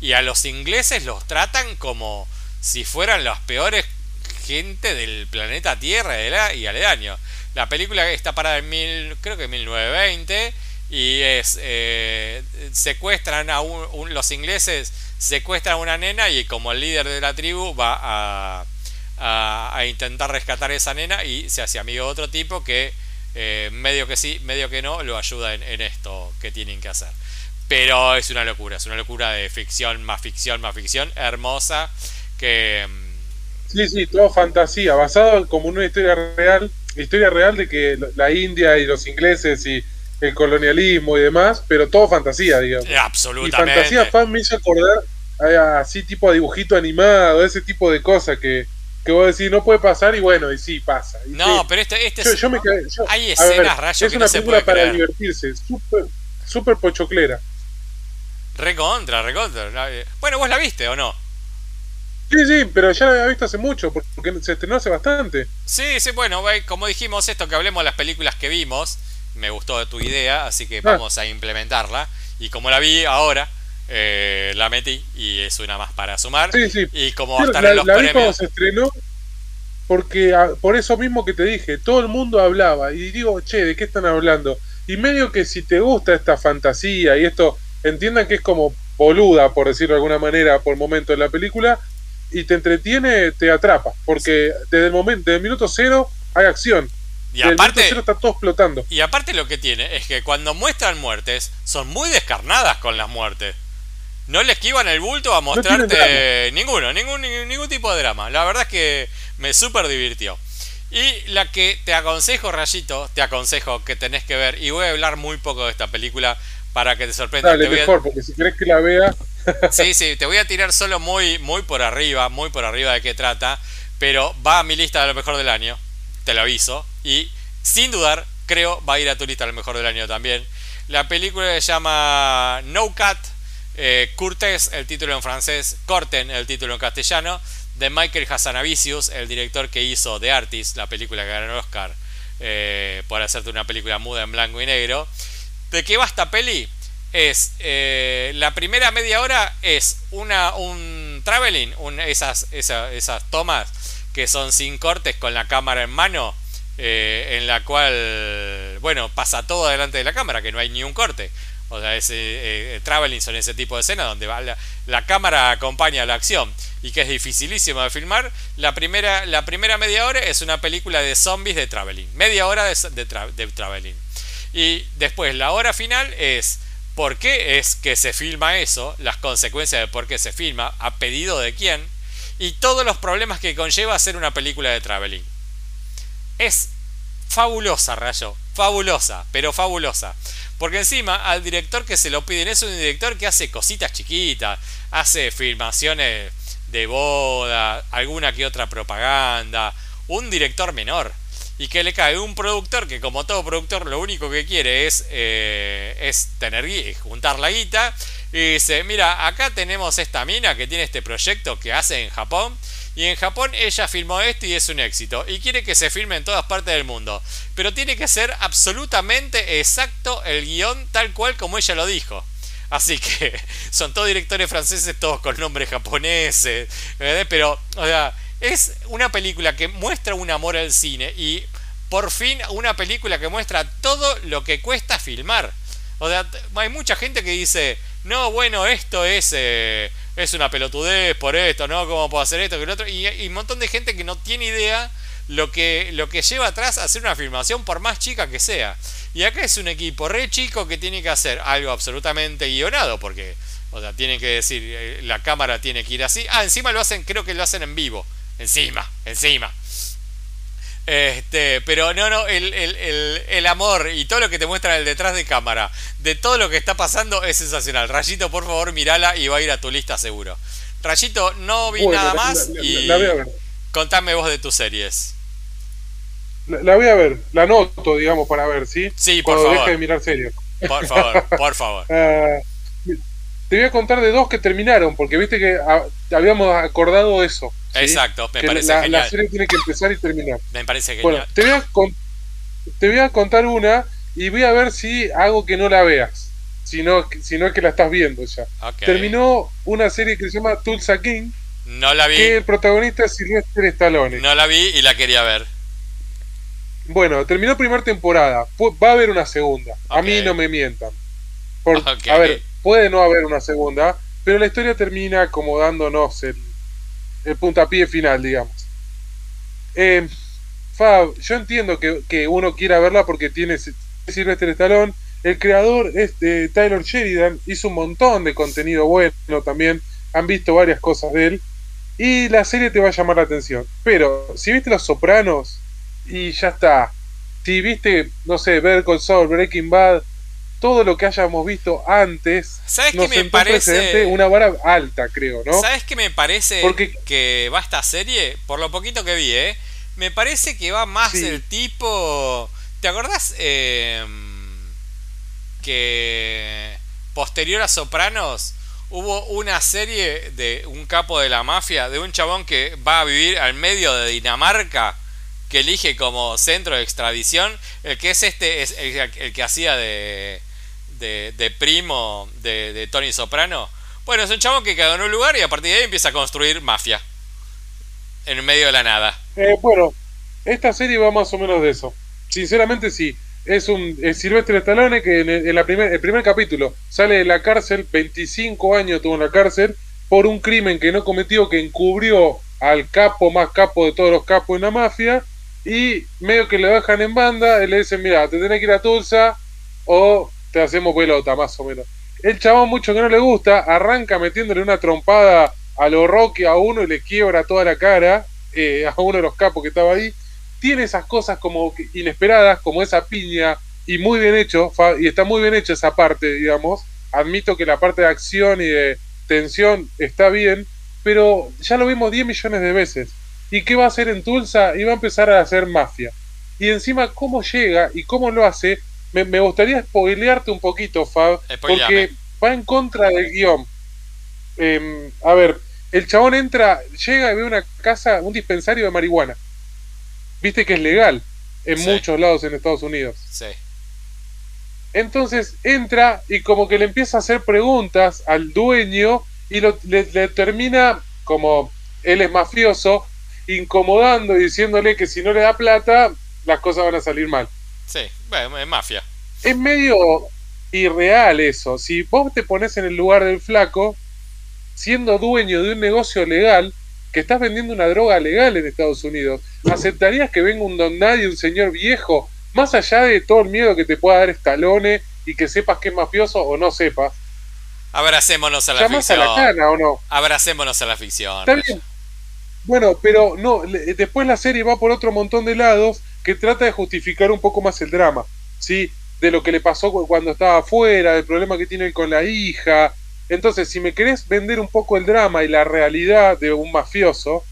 Y a los ingleses los tratan como si fueran los peores gente del planeta Tierra y aledaño. La película está parada en mil, creo que 1920 y es eh, secuestran a un, los ingleses secuestran a una nena y como el líder de la tribu va a, a, a intentar rescatar a esa nena y se hace amigo de otro tipo que eh, medio que sí, medio que no, lo ayuda en, esto que tienen que hacer. Pero es una locura, es una locura de ficción, más ficción, más ficción, hermosa, que... Mm, sí, sí, todo fantasía, basado como en una historia real, historia real de que la India y los ingleses y el colonialismo y demás, pero todo fantasía, digamos. Absolutamente. Y fantasía fan me hizo acordar así tipo a dibujito animado, ese tipo de cosas que, que vos decís no puede pasar y bueno, y sí pasa. no, pero este, este yo, yo me hay escenas rayos Es una película para divertirse, súper super pochoclera. Recontra, recontra. Eh, bueno, vos la viste o no? Sí, sí, pero ya la había visto hace mucho, porque se estrenó hace bastante. Sí, sí, bueno, como dijimos esto, que hablemos de las películas que vimos, me gustó tu idea, así que ah. vamos a implementarla. Y como la vi ahora, eh, la metí y es una más para sumar. Y como va a estar la, en los premios. se estrenó porque ah, por eso mismo que te dije, todo el mundo hablaba y digo, che, ¿de qué están hablando? Y medio que si te gusta esta fantasía y esto, entiendan que es como boluda, por decirlo de alguna manera, por momento en la película, y te entretiene, te atrapa, porque desde el momento, desde el minuto cero hay acción. Y aparte, está todo explotando. Y aparte lo que tiene es que cuando muestran muertes, son muy descarnadas con las muertes no le esquivan el bulto a mostrarte ninguno, ningún, ningún tipo de drama. La verdad es que me súper divirtió. Y la que te aconsejo, Rayito, te aconsejo que tenés que ver, y voy a hablar muy poco de esta película para que te sorprenda. Dale, mejor, porque si querés que la vea... sí, sí, te voy a tirar solo muy, muy por arriba, muy por arriba de qué trata, pero va a mi lista de lo mejor del año, te lo aviso, y sin dudar, creo, va a ir a tu lista de lo mejor del año también. La película se llama No Cut Eh, el título en francés, Corten, el título en castellano, de Michael Hassanavicius, el director que hizo The Artist, la película que ganó el Oscar eh, por hacerte una película muda en blanco y negro. ¿De qué va esta peli? Es eh, la primera media hora es una un traveling, esas, esas tomas que son sin cortes con la cámara en mano, eh, en la cual, bueno, pasa todo delante de la cámara, que no hay ni un corte. O sea, ese eh, traveling son ese tipo de escenas donde va la, cámara acompaña la acción y que es dificilísimo de filmar. La primera, la primera media hora es una película de zombies de traveling. Media hora de, de traveling. Y después la hora final es por qué es que se filma eso, las consecuencias de por qué se filma, a pedido de quién, y todos los problemas que conlleva hacer una película de traveling. Es fabulosa, Rayo, fabulosa, pero fabulosa. Porque encima al director que se lo piden es un director que hace cositas chiquitas, hace filmaciones de boda, alguna que otra propaganda, un director menor. Y que le cae un productor que como todo productor lo único que quiere es, eh, es tener juntar la guita. Y dice, mira, acá tenemos esta mina que tiene este proyecto que hace en Japón y en Japón ella filmó esto y es un éxito. Y quiere que se filme en todas partes del mundo. Pero tiene que ser absolutamente exacto el guion tal cual como ella lo dijo. Así que son todos directores franceses, todos con nombres japoneses. Pero, o sea, es una película que muestra un amor al cine. Y por fin una película que muestra todo lo que cuesta filmar. O sea, hay mucha gente que dice, no, bueno, esto es... Eh, es una pelotudez por esto, ¿no? ¿Cómo puedo hacer esto que lo otro? Y, un montón de gente que no tiene idea lo que, lo que lleva atrás hacer una filmación por más chica que sea. Y acá es un equipo re chico que tiene que hacer algo absolutamente guionado, porque, o sea, tienen que decir, eh, la cámara tiene que ir así. Ah, encima lo hacen, creo que lo hacen en vivo. Encima, encima. Este, pero no, no, el, el, el, amor y todo lo que te muestra el detrás de cámara, de todo lo que está pasando es sensacional. Rayito, por favor, mirala y va a ir a tu lista seguro. Rayito, no vi nada más y contame vos de tus series. La, voy a ver, la noto, digamos, para ver, ¿sí? Sí, por favor. Deje de mirar series. Por favor, por favor. Ah, te voy a contar de dos que terminaron, porque viste que habíamos acordado eso. Exacto, me parece la, genial. La serie tiene que empezar y terminar. Me parece genial. Bueno, te voy, a te voy a contar una y voy a ver si hago que no la veas. Si no, si no es que la estás viendo ya. Terminó una serie que se llama Tulsa King. No la vi. Que el protagonista es Sylvester Stallone. No la vi y la quería ver. Bueno, terminó primera temporada. Va a haber una segunda. A mí no me mientan. A ver, puede no haber una segunda, pero la historia termina como dándonos el, el puntapié final, digamos. Eh, Fab, yo entiendo que, uno quiera verla porque tiene Sylvester Stallone. El creador es de Tyler Sheridan, hizo un montón de contenido bueno también. Han visto varias cosas de él. Y la serie te va a llamar la atención. Pero si viste Los Sopranos y ya está. Si viste, no sé, Ver Call Saul, Breaking Bad, todo lo que hayamos visto antes ¿Sabes qué me parece una vara alta, creo, ¿no? ¿Sabes qué me parece Porque... que va esta serie? Por lo poquito que vi, ¿eh? Me parece que va más el tipo... ¿Te acordás em, que posterior a Sopranos hubo una serie de un capo de la mafia, de un chabón que va a vivir al medio de Dinamarca? que elige como centro de extradición, el que es este, es el que hacía de, de, primo de, Tony Soprano. Bueno, es un chavo que quedó en un lugar y a partir de ahí empieza a construir mafia. En medio de la nada. Eh, bueno, esta serie va más o menos de eso. Sinceramente sí. Es un es Silvestre Stallone que en, el, primer, el primer capítulo sale de la cárcel, 25 años tuvo en la cárcel, por un crimen que no cometió, que encubrió al capo más capo de todos los capos en la mafia, y medio que le dejan en banda, y le dicen, mira, te tenés que ir a Tulsa, o te hacemos pelota, más o menos. El chabón, mucho que no le gusta, arranca metiéndole una trompada a lo Rocky a uno y le quiebra toda la cara eh, a uno de los capos que estaba ahí. Tiene esas cosas como inesperadas, como esa piña, y muy bien hecho, y está muy bien hecha esa parte, digamos. Admito que la parte de acción y de tensión está bien, pero ya lo vimos 10 millones de veces. ¿Y qué va a hacer en Tulsa? Y va a empezar a hacer mafia. Y encima, cómo llega y cómo lo hace, me, gustaría spoilearte un poquito, Fab, porque va en contra del guion. Em, a ver, el chabón entra, llega y ve una casa, un dispensario de marihuana. Viste que es legal en Sí. muchos lados en Estados Unidos. Sí. Entonces entra y como que le empieza a hacer preguntas al dueño y lo, le, le termina, como él es mafioso, incomodando y diciéndole que si no le da plata, las cosas van a salir mal. Sí. Bueno, es mafia. Es medio irreal eso. Si vos te pones en el lugar del flaco, siendo dueño de un negocio legal, que estás vendiendo una droga legal en Estados Unidos, ¿aceptarías que venga un don nadie, un señor viejo, más allá de todo el miedo que te pueda dar Stallone y que sepas que es mafioso o no sepas? Abracémonos a la ¿Llamás a ficción. la cana o no? Abracémonos a la ficción. Está bien. Bueno, pero no, después la serie va por otro montón de lados que trata de justificar un poco más el drama, ¿sí? De lo que le pasó cu- cuando estaba afuera, del problema que tiene con la hija. Entonces, si me querés vender un poco el drama y la realidad de un mafioso,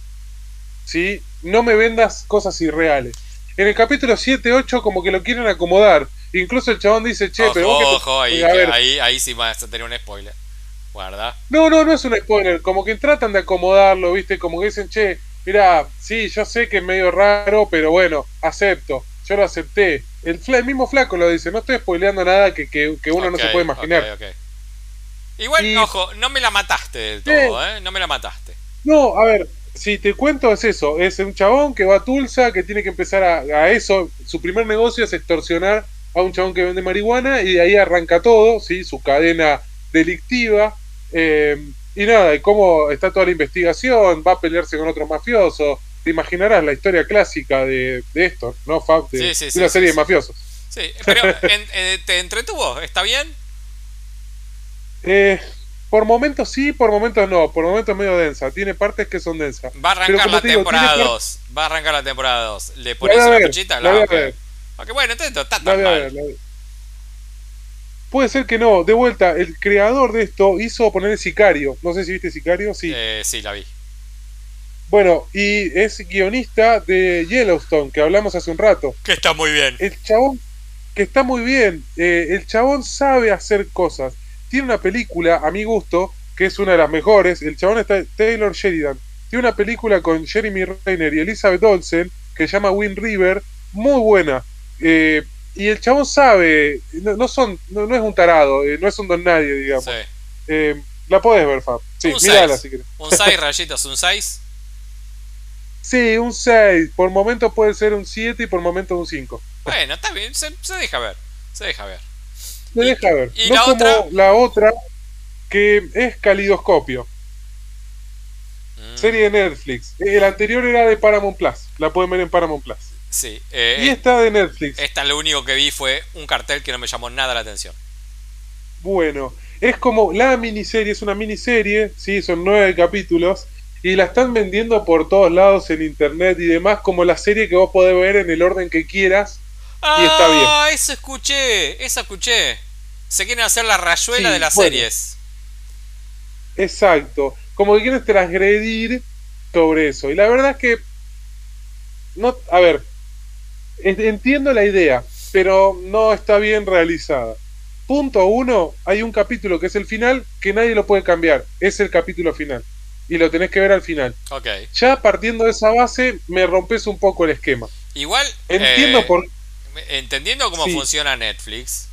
¿sí? No me vendas cosas irreales. En el capítulo 7, 8 como que lo quieren acomodar. Incluso el chabón dice, che, ojo, pero vos que te- ojo, ahí, ver, ahí, ahí sí vas a tener un spoiler. Guarda. No, no, no es un spoiler. Como que tratan de acomodarlo, ¿viste? Como que dicen, che, mira, sí, yo sé que es medio raro, pero bueno, acepto. Yo lo acepté. El, mismo flaco lo dice. No estoy spoileando nada que, que, que uno no se puede imaginar. ok, ok. Igual, Y- ojo, no me la mataste del todo, ¿eh? No me la mataste. No, a ver, si te cuento es eso. Es un chabón que va a Tulsa, que tiene que empezar a, a eso. Su primer negocio es extorsionar a un chabón que vende marihuana y de ahí arranca todo, ¿sí? Su cadena delictiva. eh, y nada, y cómo está toda la investigación, va a pelearse con otros mafiosos. Te imaginarás la historia clásica de, de esto, ¿no, Fab? De, Sí, sí, de sí, una serie de mafiosos. Sí, pero en- eh, ¿te entretuvo? ¿Está bien? Eh, por momentos sí, por momentos no. Por momentos medio densa. Tiene partes que son densas. Va a arrancar la te digo, temporada tiene par- 2. Va a arrancar la temporada 2. ¿Le La pones una ver, fichita? la voy a ok. ver. Ok, bueno, entonces está La tan mal. ver, la voy a ver. Puede ser que no. De vuelta, el creador de esto hizo poner el Sicario. No sé si viste Sicario. Sí. Eh, sí, la vi. Bueno, y es guionista de Yellowstone, que hablamos hace un rato. Que está muy bien. El chabón, que está muy bien. eh, el chabón sabe hacer cosas. Tiene una película, a mi gusto, que es una de las mejores. El chabón está Taylor Sheridan. Tiene una película con Jeremy Renner y Elizabeth Olsen que se llama Wind River, muy buena. Eh, y el chabón sabe, no, no son, no, no es un tarado, eh, no es un don nadie, digamos. Sí. Eh, la podés ver, Fab. Sí, Un mirala seis. si querés. Un 6 rayitos, un 6. Sí, un 6. Por momento puede ser un 7 y por momento un 5. Bueno, está bien, se, se deja ver. Se deja ver. ¿Y- deja ver. y no la como otra? la otra, que es Calidoscopio, Mm, serie de Netflix. El anterior era de Paramount Plus. La pueden ver en Paramount Plus. Sí. eh, Y esta de Netflix. esta lo único que vi fue un cartel que no me llamó nada la atención. Bueno, es como la miniserie, es una miniserie, sí, son nueve capítulos. Y la están vendiendo por todos lados en internet y demás, como la serie que vos podés ver en el orden que quieras. Y está bien. Ah, eso escuché, eso escuché. Se quieren hacer la rayuela Sí, de las bueno. series. Exacto. Como que quieren transgredir sobre eso. Y la verdad es que. No, a ver. En- Entiendo la idea, pero no está bien realizada. Punto uno, hay un capítulo que es el final que nadie lo puede cambiar. Es el capítulo final. Y lo tenés que ver al final. Ya partiendo de esa base, me rompes un poco el esquema. Igual, Entiendo eh, por. entendiendo cómo Sí. funciona Netflix,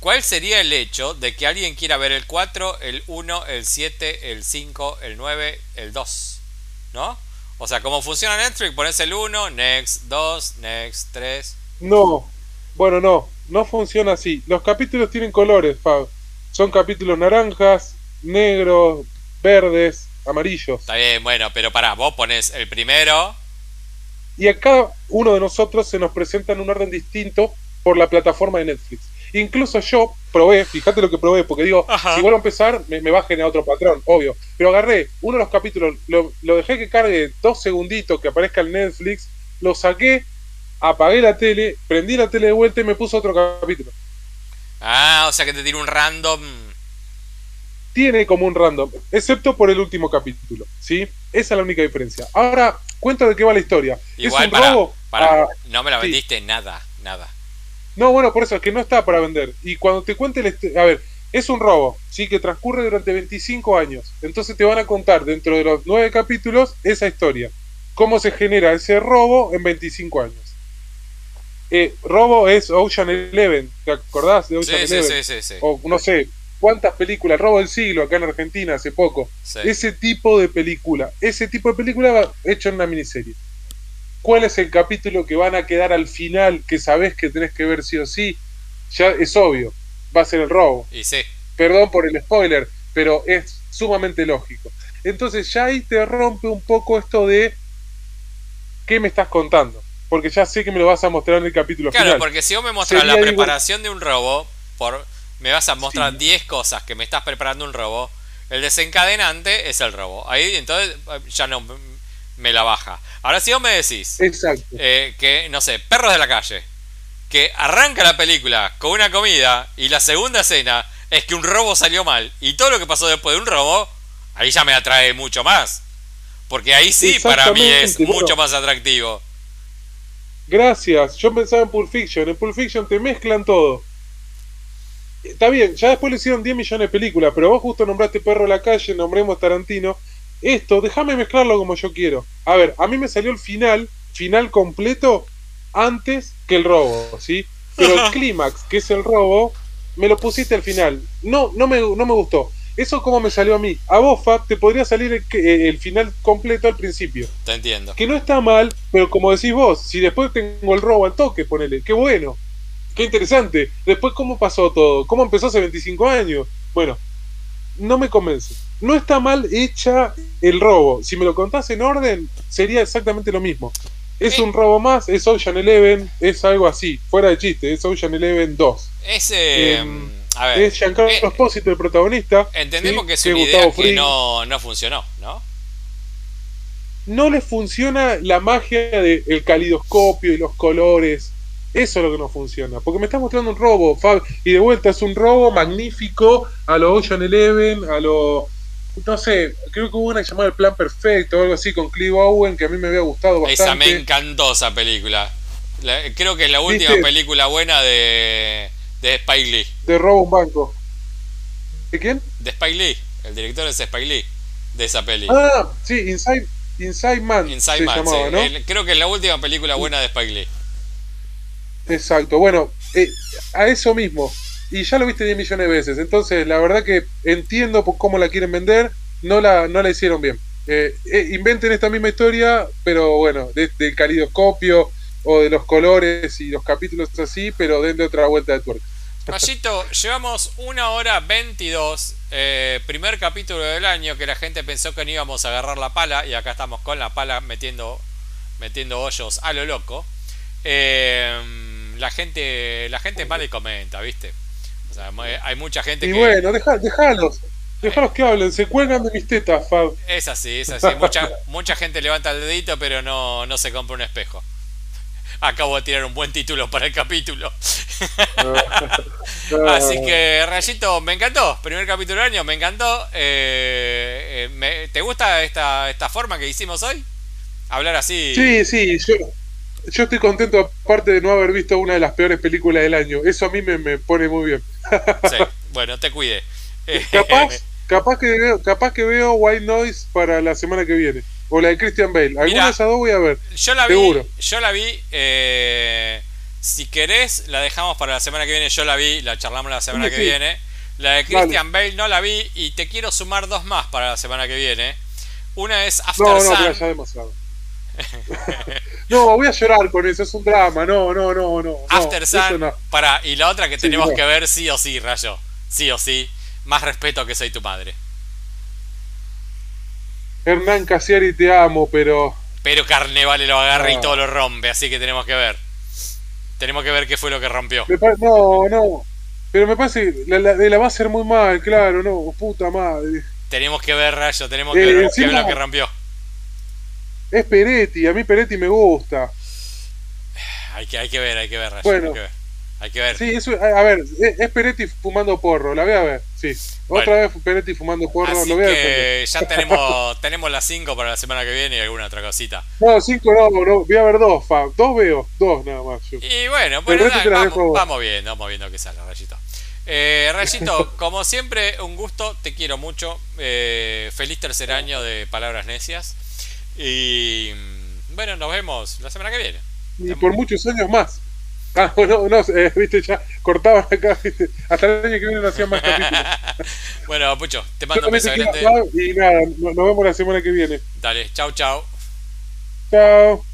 ¿cuál sería el hecho de que alguien quiera ver el 4, el 1, el 7, el 5, el 9, el 2? ¿No? O sea, ¿cómo funciona Netflix? Pones el 1, next, 2, next, 3. No. Bueno, no. No funciona así. Los capítulos tienen colores, Fab. Son capítulos naranjas, negros, verdes, amarillos. Está bien, bueno, pero pará, vos pones el primero. Y a cada uno de nosotros se nos presenta en un orden distinto por la plataforma de Netflix. Incluso yo probé, fíjate lo que probé, porque digo, Ajá. si vuelvo a empezar, me, me bajen a otro patrón, obvio. Pero agarré uno de los capítulos, lo, lo dejé que cargue dos segunditos, que aparezca en Netflix, lo saqué, apagué la tele, prendí la tele de vuelta y me puso otro capítulo. Ah, o sea que te tira un random. Tiene como un random, excepto por el último capítulo, ¿sí? Esa es la única diferencia. Ahora, cuento de qué va la historia. Igual, es un pará, robo pará, a- no me la sí. vendiste nada, nada. No, bueno, por eso es que no está para vender. Y cuando te cuente histo- A ver, Es un robo, sí, que transcurre durante 25 años. Entonces te van a contar dentro de los nueve capítulos esa historia. Cómo se genera ese robo en 25 años. Eh, robo es Ocean Eleven, ¿te acordás de Ocean Sí, Eleven? sí, sí, sí. O no sé, cuántas películas, Robo del Siglo acá en Argentina hace poco. Sí. Ese tipo de película, ese tipo de película va hecho en una miniserie. ¿Cuál es el capítulo que van a quedar al final que sabes que tenés que ver sí o sí? Ya es obvio, va a ser el robo. Y sí. Perdón por el spoiler, pero es sumamente lógico. Entonces ya ahí te rompe un poco esto de ¿qué me estás contando? Porque ya sé que me lo vas a mostrar en el capítulo Claro, final. porque si vos me mostras Sería la igual- preparación de un robo, por me vas a mostrar Sí. 10 cosas que me estás preparando un robo, el desencadenante es el robo. Ahí entonces ya no me la baja. Ahora si vos me decís Exacto. eh, que, no sé, perros de la calle, que arranca la película con una comida y la segunda escena es que un robo salió mal y todo lo que pasó después de un robo, ahí ya me atrae mucho más. Porque ahí sí para mí es bueno. mucho más atractivo. Gracias, yo pensaba en Pulp Fiction. En Pulp Fiction te mezclan todo. Está bien, ya después le hicieron 10 millones de películas, pero vos justo nombraste Perro de la Calle, nombremos Tarantino. Esto, déjame mezclarlo como yo quiero. A ver, a mí me salió el final, final completo, antes que el robo, ¿sí? Pero el clímax, que es el robo, me lo pusiste al final. No, no me, no me gustó. Eso como me salió a mí. A vos, Fab, te podría salir el, que- el final completo al principio. Te entiendo. Que no está mal, pero como decís vos, si después tengo el robo al toque, ponele, qué bueno, qué interesante. Después, ¿cómo pasó todo? ¿Cómo empezó hace 25 años? Bueno, no me convence. No está mal hecha el robo. Si me lo contás en orden, sería exactamente lo mismo. Es un robo más, es Ocean Eleven, es algo así, fuera de chiste, es Ocean Eleven 2. Es, eh, Em, a ver, Es Giancarlo eh, Espósito el protagonista. entendemos ¿sí? que es una idea que no, no funcionó, ¿no? no les funciona la magia del calidoscopio y los colores. Eso es lo que no funciona. Porque me estás mostrando un robo, Fab. Y de vuelta es un robo magnífico a lo Ocean Eleven, a lo. No sé, creo que hubo una llamada El Plan Perfecto o algo así con Clive Owen que a mí me había gustado bastante. Esa me encantó esa película. La- creo que es la última ¿Viste? película buena de, de Spike Lee. De robo un banco. ¿De quién? De Spike Lee. El director es Spike Lee de esa peli. Ah, sí, Inside, Inside Man. Inside se Man, llamaba, sí. ¿no? El- creo que es la última película buena de Spike Lee. Exacto, bueno, eh, a eso mismo. Y ya lo viste 10 millones de veces. Entonces, la verdad que entiendo por cómo la quieren vender. No la, no la hicieron bien. Eh, eh, inventen esta misma historia, pero bueno, de- del calidoscopio o de los colores y los capítulos así, pero denle otra vuelta de tuerca. Rayito, llevamos una hora 22. eh, primer capítulo del año que la gente pensó que no íbamos a agarrar la pala. Y acá estamos con la pala metiendo, metiendo hoyos a lo loco. Eh, la gente la gente mal y comenta, ¿viste? O sea, mu- hay mucha gente Y que. bueno, deja, dejalos. Dejalos que hablen, se cuelgan de mis tetas, Fab. Es así, es así. Mucha, mucha gente levanta el dedito, pero no, no se compra un espejo. Acabo de tirar un buen título para el capítulo. Así que, Rayito, me encantó. Primer capítulo del año, me encantó. Eh, eh, me- ¿Te gusta esta, esta forma que hicimos hoy? Hablar así. Sí, sí, yo, yo estoy contento aparte de no haber visto una de las peores películas del año. Eso a mí me, me pone muy bien. Sí, Bueno, te cuide. Capaz, capaz que veo, capaz que veo White Noise para la semana que viene. O la de Christian Bale. Alguna de esas dos voy a ver. Yo la vi. Seguro. Yo la vi. eh, si querés, la dejamos para la semana que viene. Yo la vi, la charlamos la semana Sí, que sí. viene. La de Christian Bale no la vi y te quiero sumar dos más para la semana que viene. Una es After No, no, Sun. no, voy a llorar con eso, es un drama. No, no, no, no. After Sun. no. Para, y la otra que Sí, tenemos no. que ver sí o sí, Rayo. Sí o sí. Más respeto que soy tu madre. Hernán Casiari, te amo, pero. Pero Carnevale lo agarra y Ah. todo lo rompe, así que tenemos que ver. Tenemos que ver qué fue lo que rompió. no, no. Pero me parece que la, la, la va a hacer muy mal, claro, no, puta madre. Tenemos que ver, Rayo, tenemos Eh, que ver qué encima- es lo que rompió. Es Peretti, a mí Peretti me gusta. Hay que, hay que ver, hay que ver, Rayo. Bueno. Hay que ver. Hay que ver. Sí, eso, a ver, es, es Peretti fumando porro, la voy a ver, sí. Bueno. Otra vez Peretti fumando porro, Así lo voy a que ya tenemos, tenemos las 5 para la semana que viene y alguna otra cosita. No, cinco no, no, voy a ver dos, Fab. Dos veo, dos nada más. Yo. Y bueno, bueno, vamos, vamos viendo, vamos viendo qué sale, Rayito. Eh, Rayito, como siempre, un gusto, te quiero mucho. Eh, feliz tercer año de Palabras Necias. Y mm, bueno, nos vemos la semana que viene. Y por muchos años más. Ah, no, no, eh, viste, ya cortaban acá, viste. Hasta el año que viene no hacían más capítulos. bueno, Pucho, te mando un beso grande. Y nada, nos vemos la semana que viene. Dale, chau, chau. Chao.